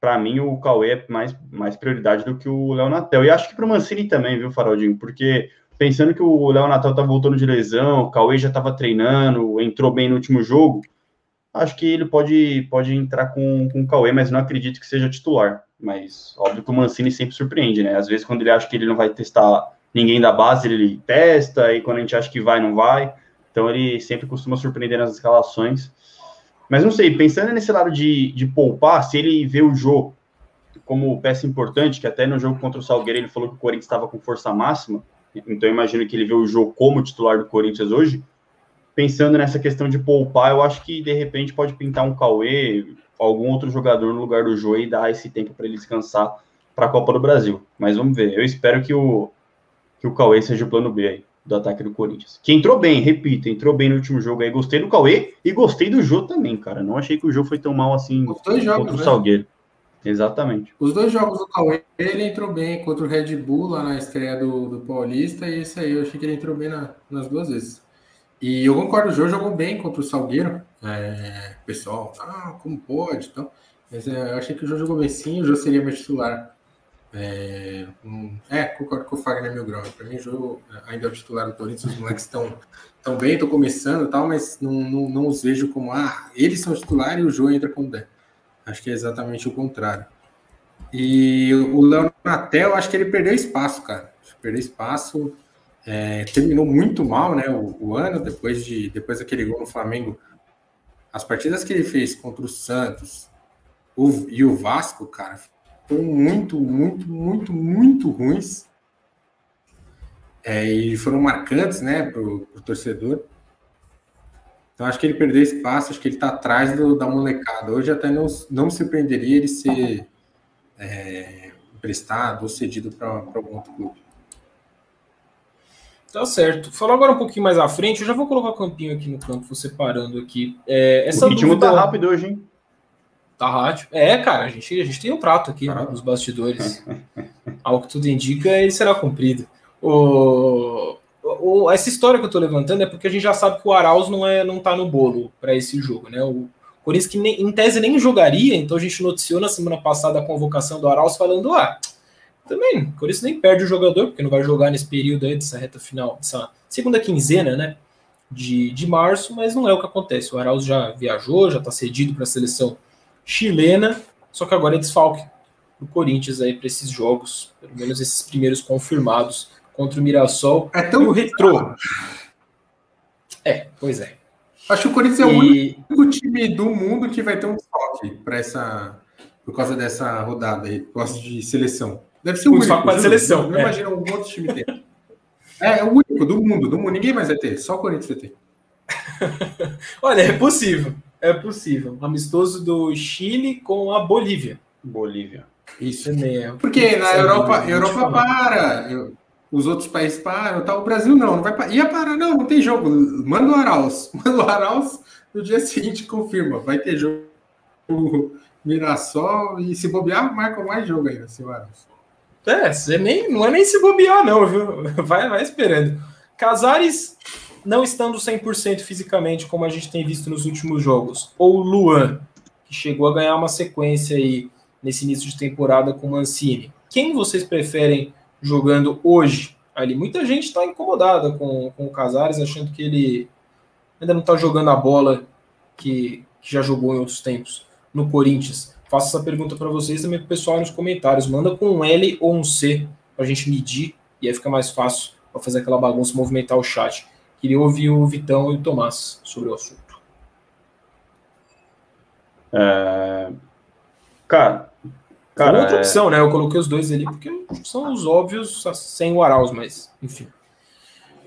para mim, o Cauê é mais, mais prioridade do que o Léo Natel. E acho que para o Mancini também, viu, Faraldinho? Porque pensando que o Léo Natel tá voltando de lesão, o Cauê já estava treinando, entrou bem no último jogo, acho que ele pode, pode entrar com, com o Cauê, mas não acredito que seja titular. Mas óbvio que o Mancini sempre surpreende, né? Às vezes, quando ele acha que ele não vai testar ninguém da base, ele testa, e quando a gente acha que vai, não vai. Então ele sempre costuma surpreender nas escalações. Mas não sei, pensando nesse lado de, de poupar, se ele vê o jogo como peça importante, que até no jogo contra o Salgueiro ele falou que o Corinthians estava com força máxima, então imagino que ele vê o jogo como titular do Corinthians hoje. Pensando nessa questão de poupar, eu acho que de repente pode pintar um Cauê, algum outro jogador no lugar do Jô e dar esse tempo para ele descansar para a Copa do Brasil. Mas vamos ver. Eu espero que o, que o Cauê seja o plano B aí do ataque do Corinthians. Que entrou bem, repito, entrou bem no último jogo aí. Gostei do Cauê e gostei do Jô também, cara. Não achei que o Jô foi tão mal assim dois jogos, contra o né? Salgueiro. Exatamente. Os dois jogos do Cauê, ele entrou bem contra o Red Bull lá na estreia do, do Paulista, e esse aí eu achei que ele entrou bem na, nas duas vezes. E eu concordo, o Jô jogou bem contra o Salgueiro. É, pessoal, ah, como pode? Então, mas é, eu achei que o Jô jogou bem sim, o Jô seria meu titular é, um, é, concordo com o Fagner Mil Grau. Para mim, o jogo ainda é o titular do Corinthians. Os moleques estão tão bem, estou começando e tal, mas não, não, não, os vejo como, ah, eles são titulares e o jogo entra como der. Acho que é exatamente o contrário. E o Léo Natel, acho que ele perdeu espaço, cara. Perdeu espaço. É, terminou muito mal, né, o, o, ano, depois, de, depois daquele gol no Flamengo. As partidas que ele fez contra o Santos o, e o Vasco, cara, foram muito, muito, muito, muito ruins. É, e foram marcantes, né, para o torcedor. Então acho que ele perdeu espaço, acho que ele está atrás do, da molecada. Hoje até não, não me surpreenderia ele ser é, emprestado ou cedido para algum outro clube. Tá certo. Falar agora um pouquinho mais à frente, eu já vou colocar o campinho aqui no campo, separando aqui. É, essa o ritmo tá dúvida... tá rápido hoje, hein? Tá rádio. É, cara, a gente, a gente tem um prato aqui né, nos bastidores. Ao que tudo indica, ele será cumprido. O, o, essa história que eu tô levantando é porque a gente já sabe que o Arauz não, é, não tá no bolo para esse jogo, né? O Corinthians que nem, em tese nem jogaria, então a gente noticiou na semana passada a convocação do Arauz falando, ah, também, o Corinthians nem perde o jogador, porque não vai jogar nesse período aí, dessa reta final, dessa segunda quinzena, né? de, de março, mas não é o que acontece. O Arauz já viajou, já está cedido para a seleção chilena, só que agora é desfalque o Corinthians aí para esses jogos, pelo menos esses primeiros confirmados contra o Mirassol é tão e o Retrô. É, pois é. Acho que o Corinthians é o único time do mundo que vai ter um desfalque para essa por causa dessa rodada aí, por causa de seleção. Deve ser o único. para seleção. Não é. imagina um outro time ter. É, é o único do mundo, do mundo. Ninguém mais vai ter, só o Corinthians vai ter. Olha, é possível. É possível. Amistoso do Chile com a Bolívia. Bolívia. Isso. É Porque na Europa, Europa para, eu, os outros países param, tá? o Brasil não, não vai parar. Ia parar, não, não tem jogo. Manda o Arauz. Manda o Arauz, no dia seguinte confirma, vai ter jogo Mirassol e se bobear, marca mais jogo ainda, Arauz. É, você nem, não é nem se bobear, não, viu? Vai, vai esperando. Casares não estando 100% fisicamente, como a gente tem visto nos últimos jogos, ou Luan, que chegou a ganhar uma sequência aí nesse início de temporada com Mancini. Quem vocês preferem jogando hoje? Ali, muita gente está incomodada com, com o Casares, achando que ele ainda não está jogando a bola que, que já jogou em outros tempos no Corinthians. Faço essa pergunta para vocês também para o pessoal nos comentários. Manda com um L ou um C para a gente medir e aí fica mais fácil para fazer aquela bagunça, movimentar o chat. Queria ouvir o Vitão e o Tomás sobre o assunto. É... Cara, cara outra é... opção, né? Eu coloquei os dois ali porque são os óbvios sem o Arauz, mas enfim.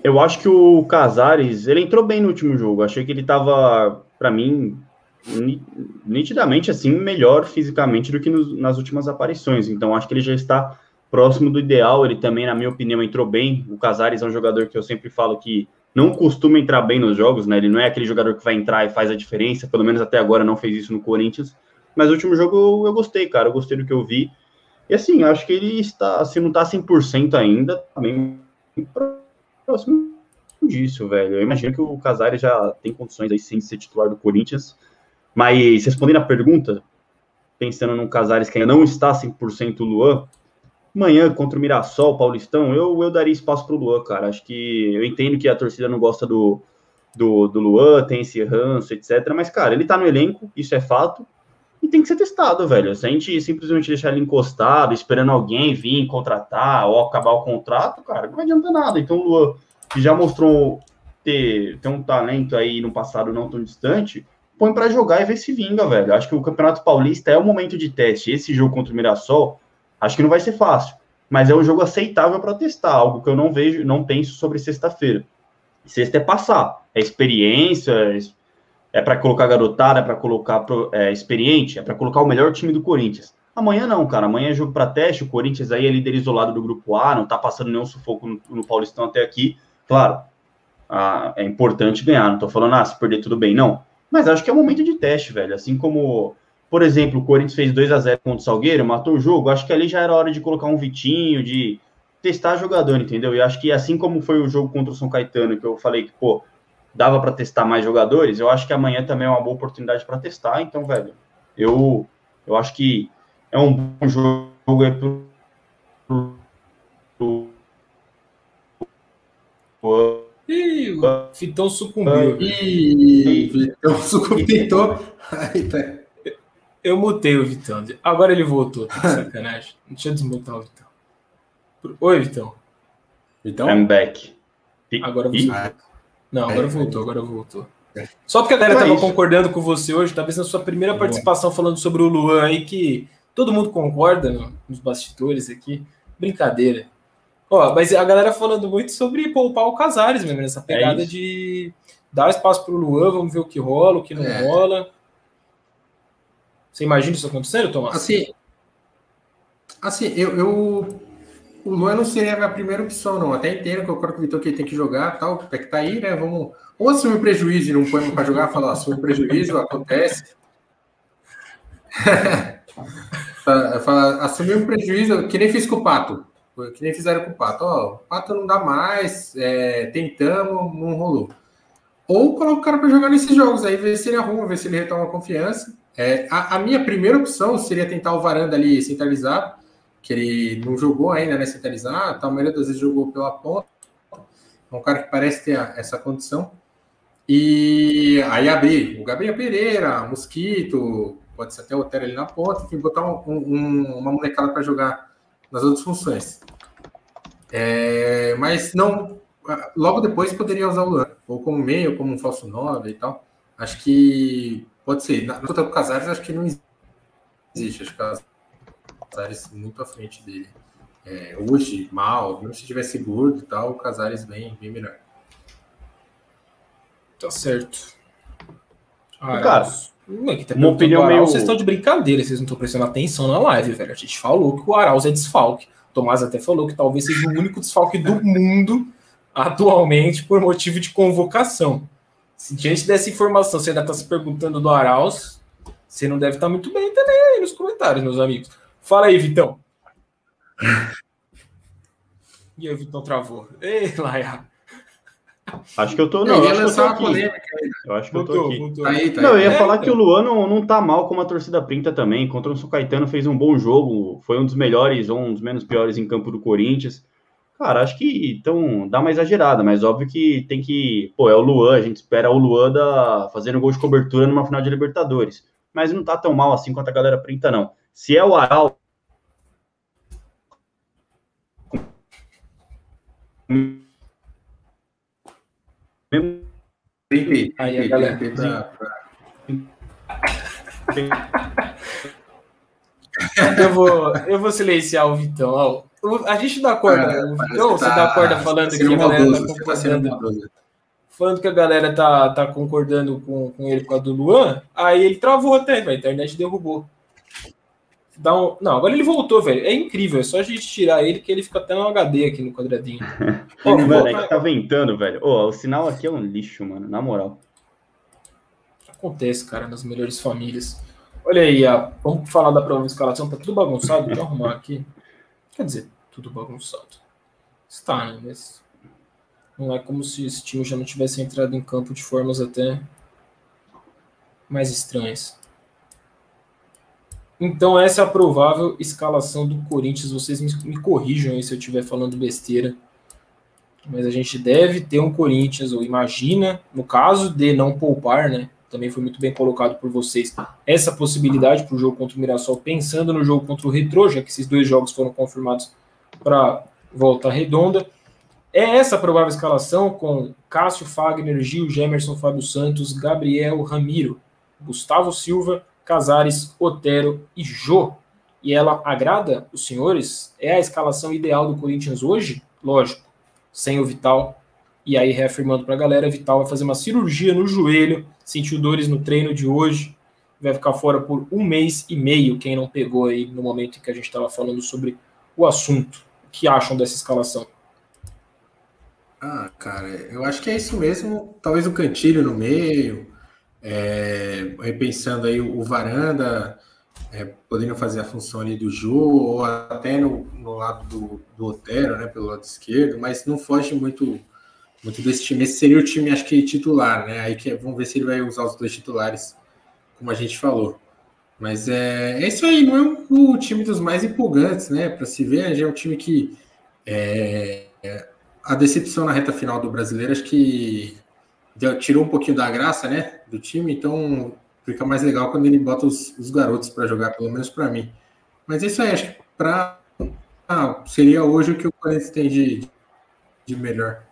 Eu acho que o Casares, ele entrou bem no último jogo. Achei que ele estava, para mim, nitidamente assim melhor fisicamente do que nos, nas últimas aparições. Então acho que ele já está próximo do ideal. Ele também, na minha opinião, entrou bem. O Casares é um jogador que eu sempre falo que não costuma entrar bem nos jogos, né? Ele não é aquele jogador que vai entrar e faz a diferença, pelo menos até agora não fez isso no Corinthians. Mas o último jogo eu, eu gostei, cara, eu gostei do que eu vi. E assim, acho que ele está, se não está 100% ainda, também próximo disso, velho. Eu imagino que o Casares já tem condições aí sim de ser titular do Corinthians. Mas respondendo a pergunta, pensando num Casares que ainda não está 100% Luan, Amanhã contra o Mirassol, Paulistão, eu, eu daria espaço para o Luan, cara. Acho que eu entendo que a torcida não gosta do, do, do Luan, tem esse ranço, etc. Mas, cara, ele tá no elenco, isso é fato, e tem que ser testado, velho. Se a gente simplesmente deixar ele encostado, esperando alguém vir contratar ou acabar o contrato, cara, não adianta nada. Então, o Luan, que já mostrou ter, ter um talento aí no passado não tão distante, põe para jogar e ver se vinga, velho. Acho que o Campeonato Paulista é o momento de teste. Esse jogo contra o Mirassol Acho que não vai ser fácil, mas é um jogo aceitável para testar, algo que eu não vejo, não penso sobre sexta-feira. Sexta é passar, é experiência, é para colocar garotada, é para colocar é, experiente, é para colocar o melhor time do Corinthians. Amanhã não, cara. Amanhã é jogo para teste. O Corinthians aí é líder isolado do grupo A, não tá passando nenhum sufoco no, no Paulistão até aqui. Claro, ah, é importante ganhar. Não tô falando, ah, se perder tudo bem, não. Mas acho que é um momento de teste, velho. Assim como por exemplo, o Corinthians fez 2 a 0 contra o Salgueiro, matou o jogo. Acho que ali já era hora de colocar um Vitinho, de testar jogador, entendeu? E acho que assim como foi o jogo contra o São Caetano, que eu falei que, pô, dava para testar mais jogadores, eu acho que amanhã também é uma boa oportunidade para testar. Então, velho, eu, eu acho que é um bom jogo aí pro, pro, pro Ih, o Fitão sucumbiu. Ih, Fitão sucumbiu. Aí tá. Eu mutei o Vitão. Agora ele voltou. Tá sacanagem. Deixa eu desmutar o Vitão. Oi, Vitão. Vitão? I'm back. Agora você. Não, agora voltou, agora voltou. Só porque a galera estava concordando com você hoje, talvez na sua primeira participação falando sobre o Luan aí, que todo mundo concorda no, nos bastidores aqui. Brincadeira. Ó, mas a galera falando muito sobre poupar o Casares mesmo, nessa pegada é de dar espaço para o Luan, vamos ver o que rola, o que não é. rola. Você imagina isso acontecendo, Tomás? Assim, assim eu, eu o Luan não seria a minha primeira opção, não. Até entendo que eu concordo com o Vitor que ele tem que jogar, tal, é que tá aí, né? Vamos. Ou assumir prejuízo e não põe para jogar, falar, assumir prejuízo, acontece. assumir um prejuízo, que nem fiz com o Pato. Que nem fizeram com o Pato. Ó, o Pato não dá mais, é, tentamos, não rolou. Ou coloca o cara para jogar nesses jogos aí, ver se ele arruma, ver se ele retoma a confiança. É, a, a, minha primeira opção seria tentar o Varanda ali centralizado, que ele não jogou ainda, né? Centralizado, a maioria das vezes jogou pela ponta. É um cara que parece ter a, essa condição. E aí abrir o Gabriel Pereira, Mosquito, pode ser até o Otero ali na ponta, enfim, botar um, um, uma molecada para jogar nas outras funções. É, mas não, logo depois poderia usar o Luan, ou como meio, como um falso 9 e tal. Acho que pode ser. Na com o Casares, acho que não existe. Acho que o Casares muito à frente dele. É, hoje, mal, mesmo se tivesse gordo e tal, o Casares bem, bem melhor. Tá certo. Ah, cara, tá uma opinião meio. Vocês estão de brincadeira, vocês não estão prestando atenção na live, velho. A gente falou que o Arauz é desfalque. O Tomás até falou que talvez seja o único desfalque do mundo atualmente por motivo de convocação. Se diante dessa informação você ainda está se perguntando do Arauz, você não deve estar tá muito bem também aí nos comentários, meus amigos. Fala aí, Vitão. E aí, Vitão travou. Ei, Laia. Acho que eu tô. Não, eu, acho que eu tô aqui. Eu acho que eu tô aqui. Aí, tá não, eu ia é, falar então. que o Luan não, não tá mal como a torcida printa também. Contra o São Caetano fez um bom jogo. Foi um dos melhores ou um dos menos piores em campo do Corinthians. Cara, acho que então dá uma exagerada, mas óbvio que tem que. Pô, é o Luan, a gente espera o Luan da, fazendo gol de cobertura numa final de Libertadores. Mas não tá tão mal assim quanto a galera printa, não. Se é o Aral. Aí a galera. eu, vou, eu vou silenciar o Vitão. A gente dá corda. Cara, o Vitão, você tá, dá corda falando que a galera tá, tá concordando. Falando que a galera tá, tá concordando com, com ele com a do Luan. Aí ele travou até, a internet derrubou. Dá um... Não, agora ele voltou, velho. É incrível, é só a gente tirar ele que ele fica até no HD aqui no quadradinho. oh, mano, é que tá ventando, velho. O sinal aqui é um lixo, mano, na moral. Acontece, cara, nas melhores famílias. Olha aí, a... vamos falar da prova de escalação, tá tudo bagunçado, deixa eu arrumar aqui. Quer dizer, tudo bagunçado. Está, né? Mas não é como se esse time já não tivesse entrado em campo de formas até mais estranhas. Então, essa é a provável escalação do Corinthians. Vocês me, me corrijam aí se eu estiver falando besteira. Mas a gente deve ter um Corinthians, ou imagina, no caso de não poupar, né? Também foi muito bem colocado por vocês essa possibilidade para o jogo contra o Mirassol, pensando no jogo contra o Retro, já que esses dois jogos foram confirmados para volta redonda. É essa a provável escalação com Cássio, Fagner, Gil, Gemerson, Fábio Santos, Gabriel, Ramiro, Gustavo Silva, Casares, Otero e Jô. E ela agrada os senhores? É a escalação ideal do Corinthians hoje? Lógico, sem o Vital. E aí, reafirmando para a galera, Vital vai fazer uma cirurgia no joelho, sentiu dores no treino de hoje, vai ficar fora por um mês e meio, quem não pegou aí no momento em que a gente estava falando sobre o assunto. O que acham dessa escalação? Ah, cara, eu acho que é isso mesmo. Talvez o Cantilho no meio, é, repensando aí o Varanda, é, poderiam fazer a função ali do Ju, ou até no, no lado do, do Otero, né, pelo lado esquerdo, mas não foge muito, muito desse time. Esse seria o time, acho que titular, né? Aí que, vamos ver se ele vai usar os dois titulares, como a gente falou. Mas é, é isso aí, não é o, o time dos mais empolgantes, né? Para se ver, já é um time que é, a decepção na reta final do brasileiro, acho que tirou um pouquinho da graça, né, do time, então fica mais legal quando ele bota os, os garotos para jogar, pelo menos para mim. Mas isso aí, acho que para ah, seria hoje o que o Corinthians tem de, de melhor.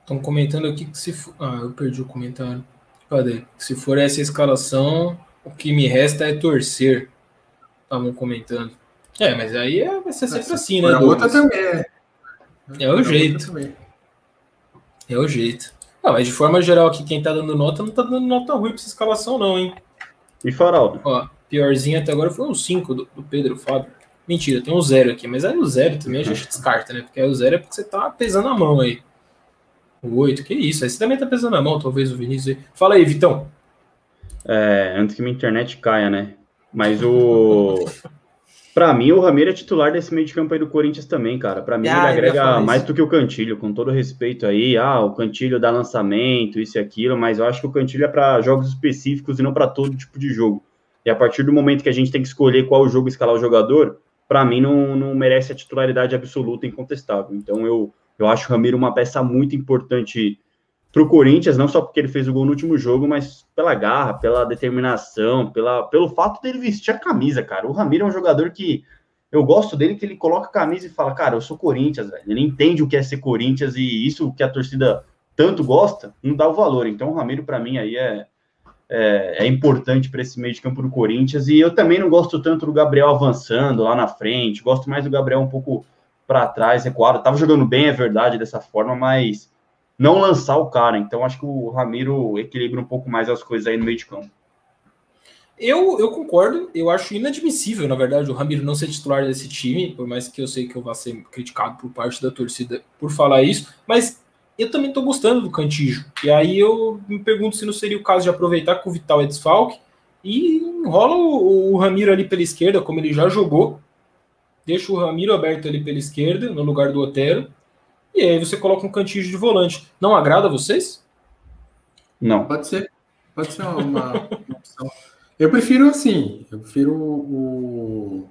Estão comentando aqui que se for... Ah, eu perdi o comentário. Cadê? Se for essa escalação, o que me resta é torcer. Estavam comentando. É, mas aí é, vai ser sempre assim, né? A outra também é. É o jeito. É o jeito. Ah, mas de forma geral aqui, quem tá dando nota não tá dando nota ruim pra essa escalação, não, hein? E Faraldo? Ó, piorzinho até agora foi um 5 do, do, Pedro Fábio. Mentira, tem um zero aqui, mas aí o zero também a gente descarta, né? Porque aí o zero é porque você tá pesando a mão aí. O 8, que isso? Aí você também tá pesando a mão, talvez o Vinícius aí. Fala aí, Vitão. É, antes que minha internet caia, né? Mas o. Para mim, o Ramiro é titular desse meio de campo aí do Corinthians também, cara. Para mim, ah, ele agrega mais do que o Cantilho, com todo respeito aí. Ah, o Cantilho dá lançamento, isso e aquilo, mas eu acho que o Cantilho é para jogos específicos e não para todo tipo de jogo. E a partir do momento que a gente tem que escolher qual jogo escalar o jogador, para mim não, não merece a titularidade absoluta incontestável. Então eu Eu acho o Ramiro uma peça muito importante para o Corinthians, não só porque ele fez o gol no último jogo, mas pela garra, pela determinação, pela, pelo fato dele vestir a camisa, cara. O Ramiro é um jogador que eu gosto dele, que ele coloca a camisa e fala, cara, eu sou Corinthians, velho. Ele entende o que é ser Corinthians e isso que a torcida tanto gosta, não dá o valor. Então o Ramiro, para mim, aí é, é, é importante para esse meio de campo do Corinthians. E eu também não gosto tanto do Gabriel avançando lá na frente, gosto mais do Gabriel um pouco para trás, recuado. Tava jogando bem, é verdade, dessa forma, mas não lançar o cara. Então, acho que o Ramiro equilibra um pouco mais as coisas aí no meio de campo. Eu, eu concordo, eu acho inadmissível, na verdade, o Ramiro não ser titular desse time, por mais que eu sei que eu vá ser criticado por parte da torcida por falar isso, mas eu também estou gostando do Cantijo. E aí eu me pergunto se não seria o caso de aproveitar que o Vital é desfalque e enrola o, o Ramiro ali pela esquerda, como ele já jogou, deixa o Ramiro aberto ali pela esquerda, no lugar do Otero, e aí você coloca um cantinho de volante. Não agrada a vocês? Não. Pode ser. Pode ser uma, uma opção. Eu prefiro assim. Eu prefiro o,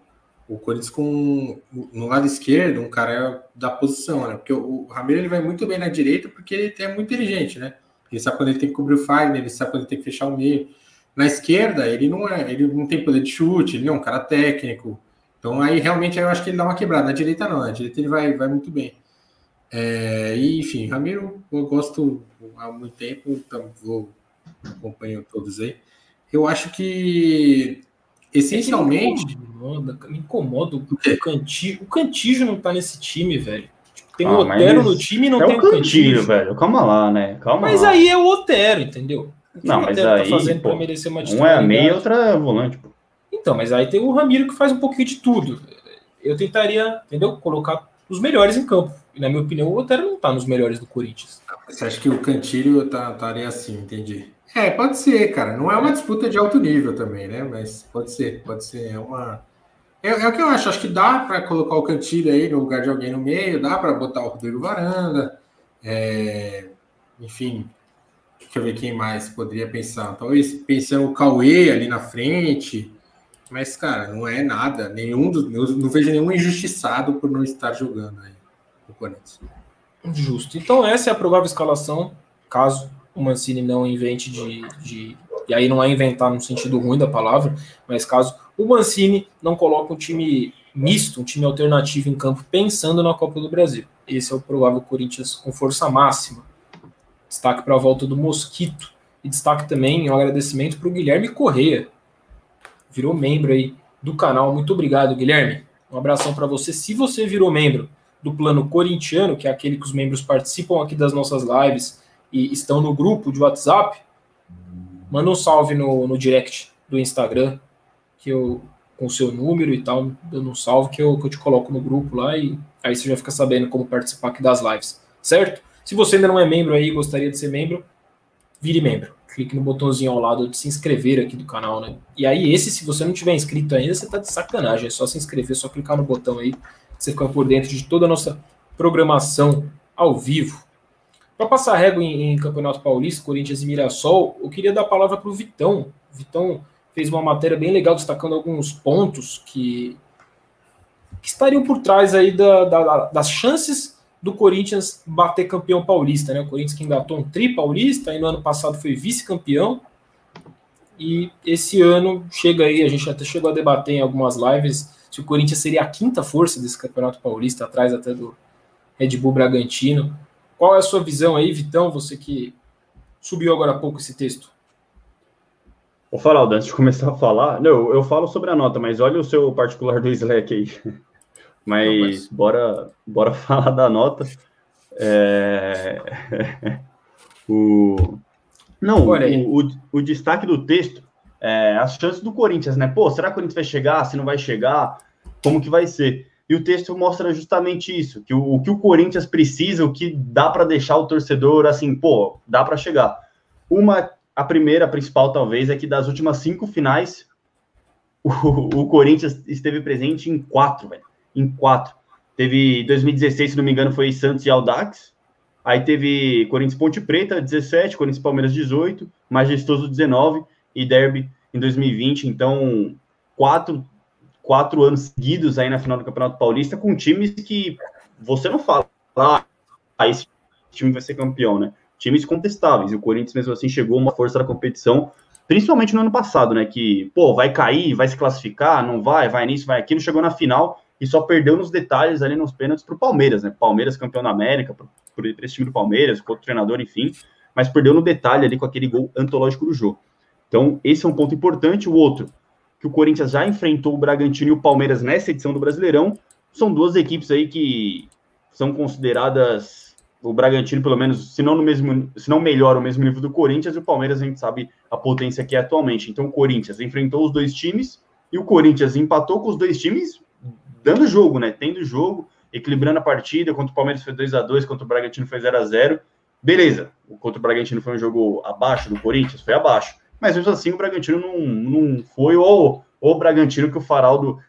o Corinthians com no lado esquerdo, um cara da posição, né? Porque o, o Ramiro ele vai muito bem na direita porque ele é muito inteligente, né? Ele sabe quando ele tem que cobrir o Fagner, ele sabe quando ele tem que fechar o meio. Na esquerda, ele não é, ele não tem poder de chute, ele não é um cara técnico. Então aí realmente eu acho que ele dá uma quebrada. Na direita não, na direita ele vai, vai muito bem. É, e, enfim, Ramiro, eu gosto há muito tempo, então vou acompanho todos aí. Eu acho que essencialmente. É me incomoda, me incomoda o, o Cantijo. O Cantijo não tá nesse time, velho. Tipo, tem ah, o Otero no time e não é tem o Cantijo, velho. Calma lá, né? Calma mas lá. aí é o Otero, entendeu? O não, mas tá aí, tá fazendo pô, merecer uma um é a meia e outra é volante, pô. Então, mas aí tem o Ramiro que faz um pouquinho de tudo. Eu tentaria, entendeu? Colocar os melhores em campo. E na minha opinião, o Otero não está nos melhores do Corinthians. Você acha que o Cantilho tá, estaria assim, entendi. É, pode ser, cara. Não é uma disputa de alto nível também, né? Mas pode ser, pode ser. É uma. É, é o que eu acho. Acho que dá para colocar o Cantilho aí no lugar de alguém no meio, dá para botar o Rodrigo Varanda. É... Enfim, deixa eu ver quem mais poderia pensar. Talvez pensando o Cauê ali na frente. Mas, cara, não é nada. Nenhum dos, não vejo nenhum injustiçado por não estar jogando aí o Corinthians. Justo. Então, essa é a provável escalação, caso o Mancini não invente de, de. E aí não é inventar no sentido ruim da palavra, mas caso o Mancini não coloque um time misto, um time alternativo em campo, pensando na Copa do Brasil. Esse é o provável Corinthians com força máxima. Destaque para a volta do Mosquito. E destaque também um agradecimento para o Guilherme Correia. Virou membro aí do canal. Muito obrigado, Guilherme. Um abração para você. Se você virou membro, do plano corintiano, que é aquele que os membros participam aqui das nossas lives e estão no grupo de WhatsApp, manda um salve no, no direct do Instagram, que eu com o seu número e tal, dando um salve que eu, que eu te coloco no grupo lá e aí você já fica sabendo como participar aqui das lives, certo? Se você ainda não é membro aí e gostaria de ser membro, vire membro. Clique no botãozinho ao lado de se inscrever aqui do canal, né? E aí, esse, se você não tiver inscrito ainda, você tá de sacanagem. É só se inscrever, só clicar no botão aí você ficar por dentro de toda a nossa programação ao vivo. Para passar régua em, em, Campeonato Paulista, Corinthians e Mirassol, eu queria dar a palavra para o Vitão. Vitão fez uma matéria bem legal destacando alguns pontos que, que estariam por trás aí da, da, das chances do Corinthians bater campeão paulista. Né? O Corinthians que engatou um tri paulista, aí no ano passado foi vice-campeão. E esse ano chega aí, a gente até chegou a debater em algumas lives se o Corinthians seria a quinta força desse Campeonato Paulista, atrás até do Red Bull Bragantino. Qual é a sua visão aí, Vitão? Você que subiu agora há pouco esse texto. Ô, Faraldo, antes de começar a falar, não, eu falo sobre a nota, mas olha o seu particular do Slack aí. Mas, não, mas... bora, bora falar da nota. É... o... Não, o, o, o, destaque do texto é as chances do Corinthians, né? Pô, será que o Corinthians vai chegar? Se não vai chegar? como que vai ser. E o texto mostra justamente isso, que o, o que o Corinthians precisa, o que dá para deixar o torcedor assim, pô, dá para chegar. Uma, a primeira, a principal talvez, é que das últimas cinco finais, o, o Corinthians esteve presente em quatro, velho, em quatro. Teve 2016, se não me engano, foi Santos e Aldax. Aí teve Corinthians Ponte Preta, 17, Corinthians Palmeiras 18, Majestoso 19 e Derby em 2020. Então, quatro quatro anos seguidos aí na final do Campeonato Paulista com times que você não fala, ah, esse time vai ser campeão, né? Times contestáveis. E o Corinthians, mesmo assim, chegou uma força da competição, principalmente no ano passado, né? Que, pô, vai cair, vai se classificar, não vai, vai nisso, vai aquilo. Chegou na final e só perdeu nos detalhes ali nos pênaltis pro Palmeiras, né? Palmeiras campeão da América, pro esse time do Palmeiras, com o treinador, enfim. Mas perdeu no detalhe ali com aquele gol antológico do jogo. Então, esse é um ponto importante. O outro, que o Corinthians já enfrentou o Bragantino e o Palmeiras nessa edição do Brasileirão, são duas equipes aí que são consideradas o Bragantino, pelo menos, se não no mesmo, se não melhor, o mesmo nível do Corinthians, e o Palmeiras a gente sabe a potência que é atualmente. Então o Corinthians enfrentou os dois times e o Corinthians empatou com os dois times dando jogo, né? Tendo jogo, equilibrando a partida, contra o Palmeiras foi 2 a 2 contra o Bragantino foi 0 a 0 Beleza, contra o Bragantino foi um jogo abaixo do Corinthians, foi abaixo. Mas mesmo assim o Bragantino não, não foi o, o Bragantino que o Faraldo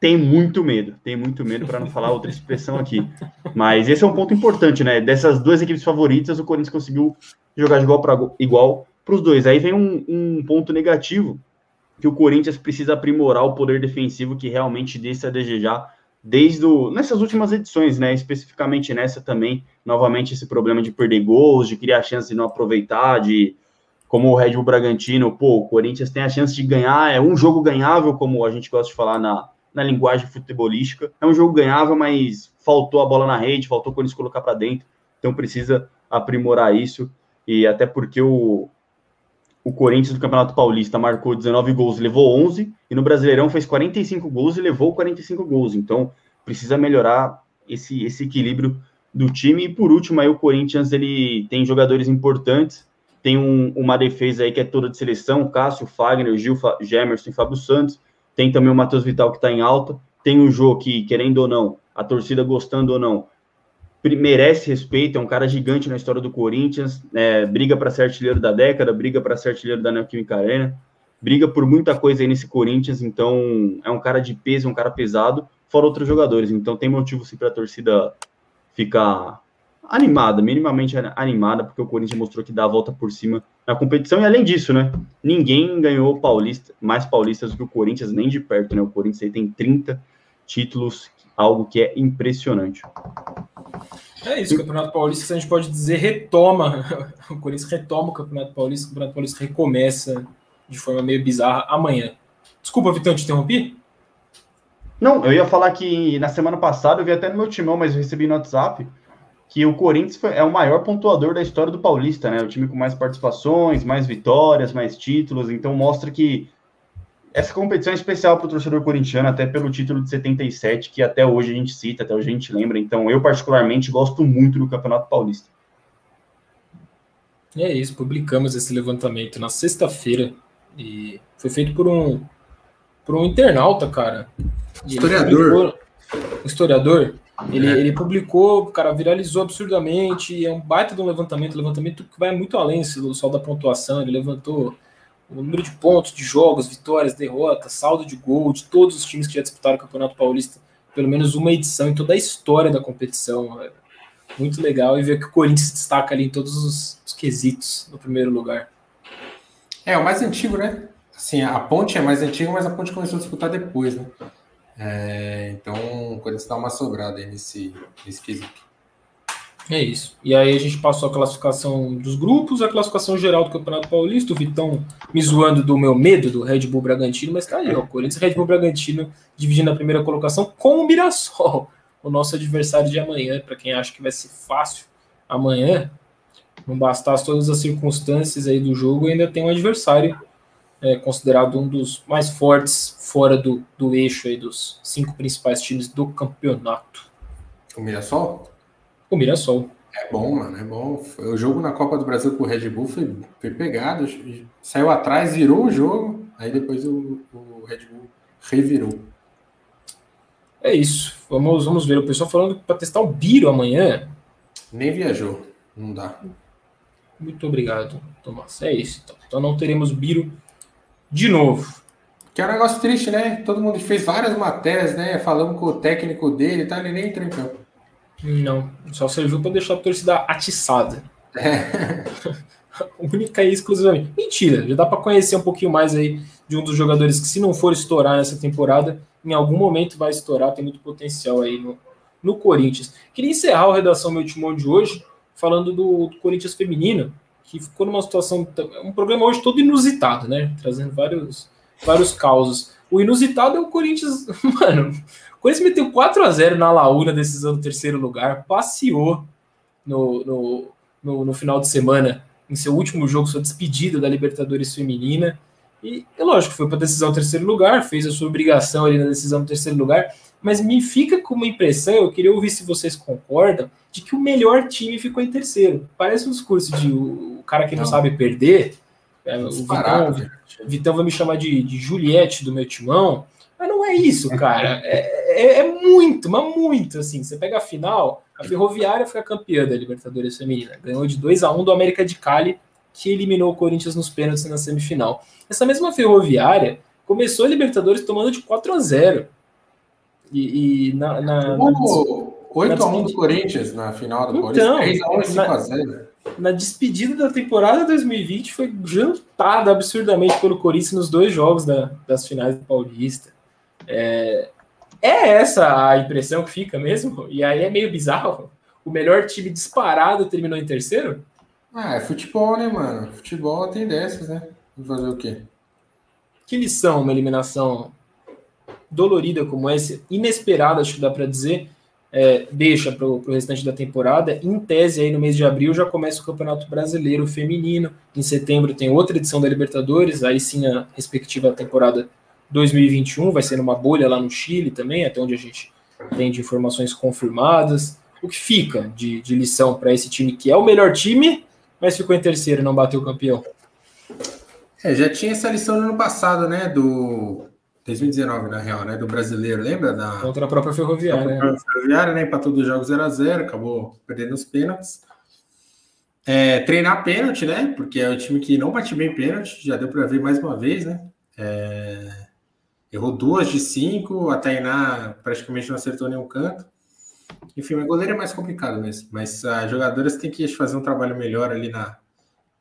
tem muito medo, tem muito medo para não falar outra expressão aqui. Mas esse é um ponto importante, né? Dessas duas equipes favoritas, o Corinthians conseguiu jogar de igual para igual os dois. Aí vem um, um, ponto negativo que o Corinthians precisa aprimorar o poder defensivo que realmente deixa a desejar desde o, nessas últimas edições, né? Especificamente nessa também, novamente esse problema de perder gols, de criar chances de não aproveitar, de como o Red Bull Bragantino, pô, o Corinthians tem a chance de ganhar, é um jogo ganhável, como a gente gosta de falar na na linguagem futebolística. É um jogo ganhável, mas faltou a bola na rede, faltou quando eles colocar para dentro. Então precisa aprimorar isso. E até porque o, o Corinthians do Campeonato Paulista marcou 19 gols, levou 11, e no Brasileirão fez 45 gols e levou 45 gols. Então precisa melhorar esse, esse equilíbrio do time. E por último, aí o Corinthians ele tem jogadores importantes. Tem um, uma defesa aí que é toda de seleção, Cássio, Fagner, Gil, Gemerson e Fábio Santos tem também o Matheus Vital que está em alta, tem o Jô que, querendo ou não, a torcida gostando ou não, merece respeito, é um cara gigante na história do Corinthians, é, briga para ser artilheiro da década, briga para ser artilheiro da Neoquímica Arena, briga por muita coisa aí nesse Corinthians, então é um cara de peso, é um cara pesado, fora outros jogadores, então tem motivo sim para a torcida ficar animada, minimamente animada, porque o Corinthians mostrou que dá a volta por cima na competição. E além disso, né? Ninguém ganhou paulista, mais paulistas do que o Corinthians, nem de perto, né? O Corinthians aí tem 30 títulos, algo que é impressionante. É isso, o Campeonato Paulista, a gente pode dizer, retoma. O Corinthians retoma o Campeonato Paulista, o Campeonato Paulista recomeça de forma meio bizarra amanhã. Desculpa, Vitão, te interrompi? Não, eu ia falar que na semana passada eu vi até no meu timão, mas eu recebi no WhatsApp que o Corinthians é o maior pontuador da história do Paulista, né? O time com mais participações, mais vitórias, mais títulos. Então mostra que essa competição é especial para o torcedor corintiano, até pelo título de 77, que até hoje a gente cita, até hoje a gente lembra. Então eu, particularmente, gosto muito do Campeonato Paulista. É isso, publicamos esse levantamento na sexta-feira e foi feito por um por um internauta, cara. Historiador. Um historiador ele, é. ele publicou, cara, viralizou absurdamente, é um baita de um levantamento, levantamento que vai muito além só da pontuação, ele levantou o número de pontos, de jogos, vitórias, derrotas, saldo de gol de todos os times que já disputaram o Campeonato Paulista, pelo menos uma edição em toda a história da competição. Muito legal e ver que o Corinthians se destaca ali em todos os, os quesitos no primeiro lugar. É, o mais antigo, né? Assim, a ponte é mais antiga, mas a ponte começou a disputar depois, né? É, então, o Corinthians dá uma sobrada aí nesse, nesse quesito. É isso. E aí a gente passou a classificação dos grupos, a classificação geral do Campeonato Paulista, o Vitão me zoando do meu medo do Red Bull Bragantino, mas tá aí, ó, Corinthians Red Bull Bragantino dividindo a primeira colocação com o Mirassol, o nosso adversário de amanhã, para quem acha que vai ser fácil amanhã, não bastasse todas as circunstâncias aí do jogo, ainda tem um adversário é considerado um dos mais fortes fora do, do eixo aí dos cinco principais times do campeonato. O Mirassol? O Mirassol. É bom, mano, é bom. O jogo na Copa do Brasil com o Red Bull foi, foi pegado, saiu atrás, virou o jogo, aí depois o, o Red Bull revirou. É isso. Vamos, vamos ver. O pessoal falando para testar o Biro amanhã. Nem viajou. Não dá. Muito obrigado, Tomás. É isso. Então, então não teremos Biro de novo. Que é um negócio triste, né? Todo mundo fez várias matérias, né? Falando com o técnico dele, tá? Ele nem entrou em campo. Não, só serviu para deixar a torcida atiçada. É. Única e exclusivamente. Mentira, já dá para conhecer um pouquinho mais aí de um dos jogadores que, se não for estourar nessa temporada, em algum momento vai estourar, tem muito potencial aí no, no Corinthians. Queria encerrar a redação meu timão de hoje falando do, do, Corinthians feminino, que ficou numa situação, um programa hoje todo inusitado, né? Trazendo vários, vários causos. O inusitado é o Corinthians, mano. Corinthians meteu 4 a 0 na Laúna, decisão do terceiro lugar, passeou no, no, no, no final de semana em seu último jogo, sua despedida da Libertadores Feminina. E é lógico, foi para decisão do terceiro lugar, fez a sua obrigação ali na decisão do terceiro lugar, mas me fica com uma impressão, eu queria ouvir se vocês concordam, de que o melhor time ficou em terceiro. Parece um discurso de o, cara que não, não, sabe perder. É, o Vitão, o Vitão vai me chamar de, de Juliette do meu timão. Mas não é isso, cara. É, é, é, muito, mas muito assim. Você pega a final, a Ferroviária fica campeã da Libertadores Feminina. Ganhou de 2 a 1 do América de Cali, que eliminou o Corinthians nos pênaltis na semifinal. Essa mesma Ferroviária começou a Libertadores tomando de 4 a 0 E, e na, na, na, 8x1 do Corinthians na final do então, Corinthians, 3x1 e 5x0. Na despedida da temporada 2020 foi jantada absurdamente pelo Corinthians nos dois jogos da, das finais do Paulista. É, é essa a impressão que fica mesmo? E aí é meio bizarro. O melhor time disparado terminou em terceiro? Ah, é futebol, né, mano? Futebol tem dessas, né? Fazer o quê? Que lição uma eliminação dolorida como essa, inesperada, acho que dá para dizer, é, deixa para o restante da temporada. Em tese, aí no mês de abril já começa o Campeonato Brasileiro Feminino. Em setembro tem outra edição da Libertadores, aí sim a respectiva temporada 2021 vai ser numa bolha lá no Chile também, até onde a gente tem de informações confirmadas. O que fica de, de lição para esse time que é o melhor time, mas ficou em terceiro e não bateu o campeão? É, já tinha essa lição no ano passado, né? Do 2019, na real, né? Do brasileiro, lembra? Da... Contra a própria Ferroviária. Contra a Ferroviária, né? Empatou dos jogos 0x0, acabou perdendo os pênaltis. É, treinar pênalti, né? Porque é o time que não bate bem pênalti, já deu para ver mais uma vez, né? É... Errou duas de cinco, a Tainá praticamente não acertou nenhum canto. Enfim, o goleiro é mais complicado mesmo, mas as jogadoras têm que fazer um trabalho melhor ali na,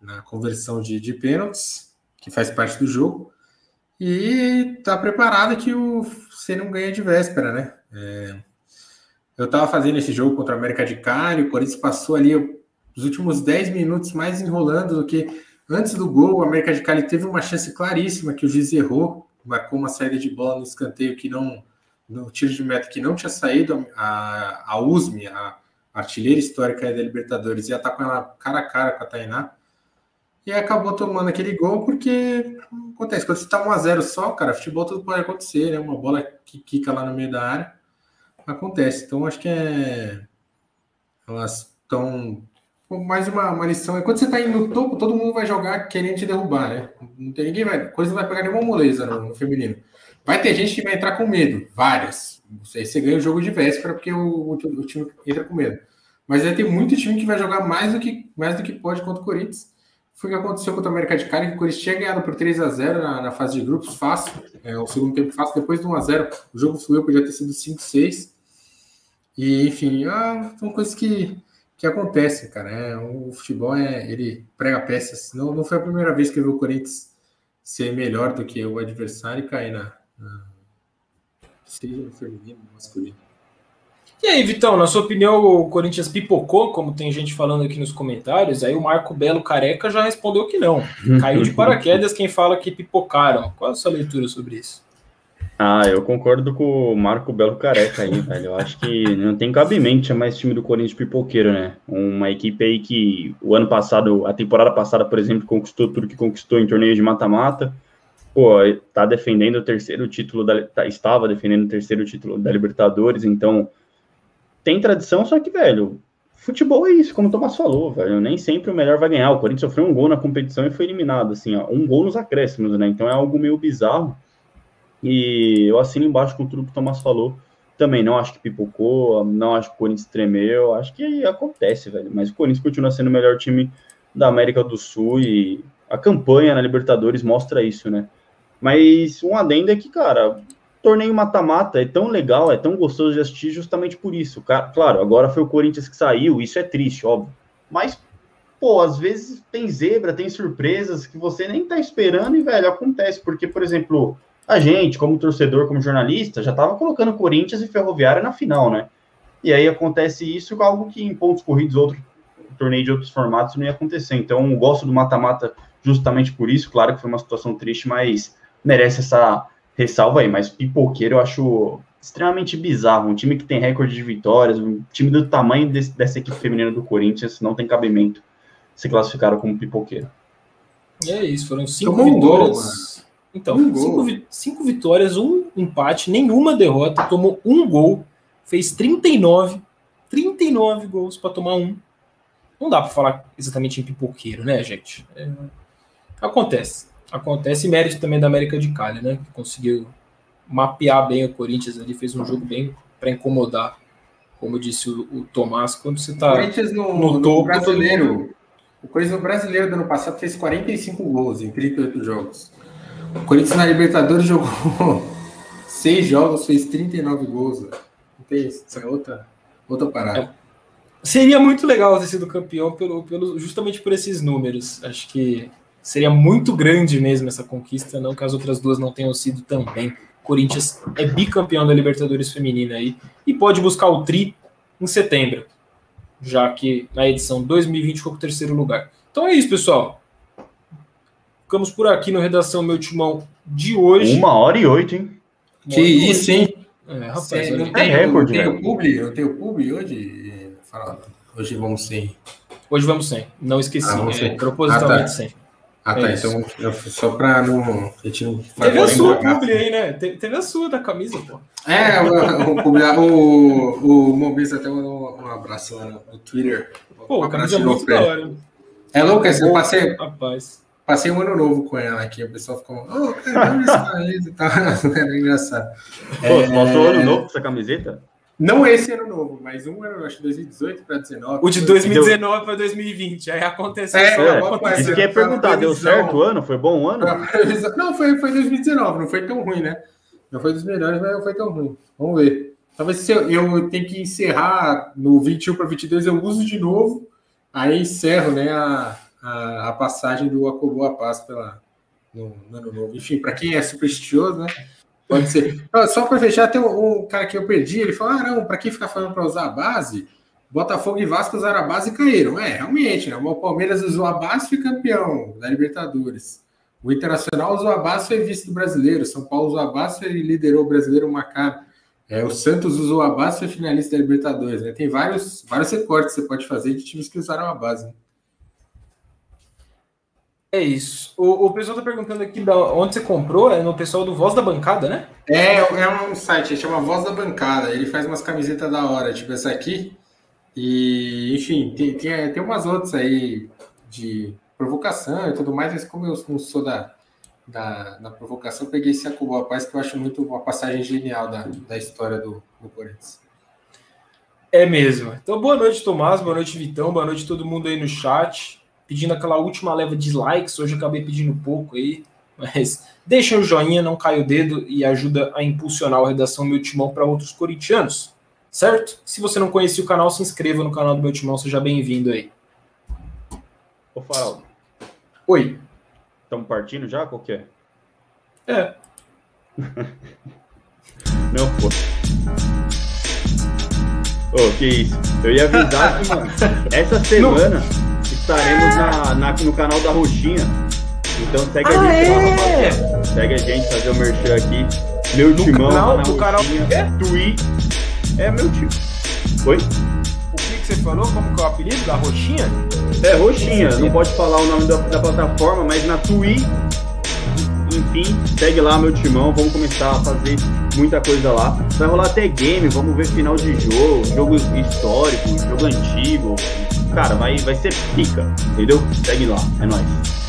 na conversão de, de pênaltis, que faz parte do jogo. E tá preparado que o você não ganha de véspera, né? É, eu tava fazendo esse jogo contra a América de Cali, o Corinthians passou ali os últimos 10 minutos mais enrolando do que antes do gol. O América de Cali teve uma chance claríssima que o juiz errou, marcou uma saída de bola no escanteio que não, no tiro de meta que não tinha saído. A, a USME, a artilheira histórica da Libertadores, ia estar tá com ela cara a cara com a Tainá e acabou tomando aquele gol porque acontece, quando você tá 1x0 só, cara, futebol tudo pode acontecer, né? Uma bola que quica lá no meio da área, acontece. Então acho que é. Elas estão. Mais uma, uma lição. É quando você tá indo no topo, todo mundo vai jogar querendo te derrubar, né? Não tem ninguém vai. Coisa não vai pegar nenhuma moleza no, no feminino. Vai ter gente que vai entrar com medo, várias. Aí você ganha o jogo de véspera porque o, o, o time entra com medo. Mas vai ter muito time que vai jogar mais do que, mais do que pode contra o Corinthians foi o que aconteceu contra o América de Cali, que o Corinthians tinha ganhado por 3 a 0 na, na fase de grupos, fácil, é, o segundo tempo fácil, depois do 1 a 0 o jogo fluiu, podia ter sido 5 6 e enfim, ah, são coisas que, que acontecem, cara, é, o futebol, é, ele prega peças, não, não foi a primeira vez que eu vi o Corinthians ser melhor do que o adversário e cair na, na seja no feminino, no masculino. E aí, Vitão, na sua opinião, o Corinthians pipocou, como tem gente falando aqui nos comentários? Aí o Marco Belo Careca já respondeu que não. Caiu de paraquedas quem fala que pipocaram. Qual a sua leitura sobre isso? Ah, eu concordo com o Marco Belo Careca aí, velho. Eu acho que não tem cabimento chamar esse time do Corinthians pipoqueiro, né? Uma equipe aí que o ano passado, a temporada passada, por exemplo, conquistou tudo que conquistou em torneio de mata-mata. Pô, tá defendendo o terceiro título da, tá, estava defendendo o terceiro título da Libertadores, então tem tradição, só que, velho, futebol é isso, como o Thomas falou, velho. Nem sempre o melhor vai ganhar. O Corinthians sofreu um gol na competição e foi eliminado, assim, ó, um gol nos acréscimos, né? Então é algo meio bizarro. E eu assino embaixo com tudo que o Thomas falou. Também não acho que pipocou, não acho que o Corinthians tremeu, acho que acontece, velho. Mas o Corinthians continua sendo o melhor time da América do Sul e a campanha na Libertadores mostra isso, né? Mas um adendo é que, cara, torneio mata-mata é tão legal, é tão gostoso de assistir justamente por isso. Claro, agora foi o Corinthians que saiu, isso é triste, óbvio. Mas, pô, às vezes tem zebra, tem surpresas que você nem tá esperando e, velho, acontece. Porque, por exemplo, a gente, como torcedor, como jornalista, já tava colocando Corinthians e Ferroviária na final, né? E aí acontece isso, algo que em pontos corridos, outro torneio de outros formatos não ia acontecer. Então, eu gosto do mata-mata justamente por isso. Claro que foi uma situação triste, mas merece essa ressalva aí. Mas pipoqueiro eu acho extremamente bizarro. Um time que tem recorde de vitórias, um time do tamanho desse, dessa equipe feminina do Corinthians, não tem cabimento se classificaram como pipoqueiro. E é isso, foram cinco Tomou vitórias. Um gol, então, um cinco, vi cinco vitórias, um empate, nenhuma derrota, tomou um gol, fez 39, 39 gols para tomar um. Não dá para falar exatamente em pipoqueiro, né, gente? É... Acontece. Acontece, e mérito também da América de Cali, né? Que conseguiu mapear bem o Corinthians ali, fez um jogo bem para incomodar. Como disse o, o, Tomás, quando você está no, no, topo. brasileiro, o Corinthians brasileiro do ano passado fez 45 gols em 38 jogos. O Corinthians na Libertadores jogou seis jogos, fez 39 gols. Não tem isso, é outra, outra parada. É. Seria muito legal ter sido campeão pelo, pelo, justamente por esses números. Acho que seria muito grande mesmo essa conquista, não que as outras duas não tenham sido também. Corinthians é bicampeão da Libertadores Feminina aí e pode buscar o tri em setembro, já que na edição 2020 ficou com o terceiro lugar. Então é isso, pessoal. Ficamos por aqui no Redação Meu Timão de hoje. Uma hora e oito, hein? Que isso, hein? É, rapaz, Cê, não, tem, é recorde, não tem o publi? Não tem o publi hoje? Fala, hoje vamos sem. Hoje vamos sem. Não esqueci. Ah, é, propositalmente ah, tá. sem. Ah, tá. É então, eu, só pra não. A gente não teve a sua publi aí, né? Te, teve a sua da camisa, pô. É, o, o, o, o Mobis até mandou um abraço lá no Twitter. Pô, um a camisa é muito da hora. É Lucas, eu passei. Rapaz. Passei um ano novo com ela aqui, o pessoal ficou, oh, cara, essa camisa e tal. Era engraçado. Pô, é... passou ano novo com essa camiseta? Não esse ano novo, mas um ano, acho que 2018 para 2019. O de 2019 para 2020. Aí aconteceu. É, é, aconteceu. Isso que é perguntar, deu certo o ano? Foi bom o ano? Não, foi, foi 2019, não foi tão ruim, né? Não foi dos melhores, mas não foi tão ruim. Vamos ver. Talvez se eu, eu tenho que encerrar no 21 para 22, eu uso de novo, aí encerro né, a, a, a passagem do Acobou a Paz pela, no, no ano novo. Enfim, para quem é supersticioso, né? Pode ser. Só para fechar, tem um, um, cara que eu perdi, ele falou: ah, não, para quem ficar falando para usar a base, Botafogo e Vasco usaram a base e caíram. É, realmente, né? O Palmeiras usou a base e foi campeão da Libertadores. O Internacional usou a base e foi vice do brasileiro. São Paulo usou a base e liderou o brasileiro Macar. É, o Santos usou a base e foi finalista da Libertadores. Né? Tem vários, vários recortes que você pode fazer de times que usaram a base. Né? É isso. O, o pessoal está perguntando aqui da, onde você comprou, é no pessoal do Voz da Bancada, né? É, é um site, chama Voz da Bancada. Ele faz umas camisetas da hora, tipo essa aqui. E, enfim, tem, tem, tem umas outras aí de provocação e tudo mais, mas como eu não sou da, da, da provocação, peguei esse Acubo Paz, que eu acho muito uma passagem genial da, da história do, do Corinthians. É mesmo. Então, boa noite, Tomás, boa noite, Vitão, boa noite todo mundo aí no chat pedindo aquela última leva de likes. Hoje eu acabei pedindo pouco aí, mas deixa o joinha, não cai o dedo e ajuda a impulsionar a redação Meu Timão para outros corintianos, certo? Se você não conhecia o canal, se inscreva no canal do Meu Timão, seja bem-vindo aí. Ô, Farol. Oi. Estamos partindo já? Qual que é? É. não, pô. Ô, oh, que isso. Eu ia avisar que, mano, essa semana. Não estaremos na, na, no canal da Roxinha. Então segue ah, a gente é? lá, rapaziada. Segue a gente, fazer o merchan aqui. Meu no timão canal, na do canal é? Twi. É meu time. Oi? O que, que você falou? Como que é o apelido da Roxinha? É, Roxinha. Não pode falar o nome da, da plataforma, mas na Twi enfim, segue lá meu timão, vamos começar a fazer muita coisa lá. Vai rolar até game, vamos ver final de jogo, jogo histórico, jogo antigo, cara, vai, vai ser pica, entendeu? Segue lá, é nóis.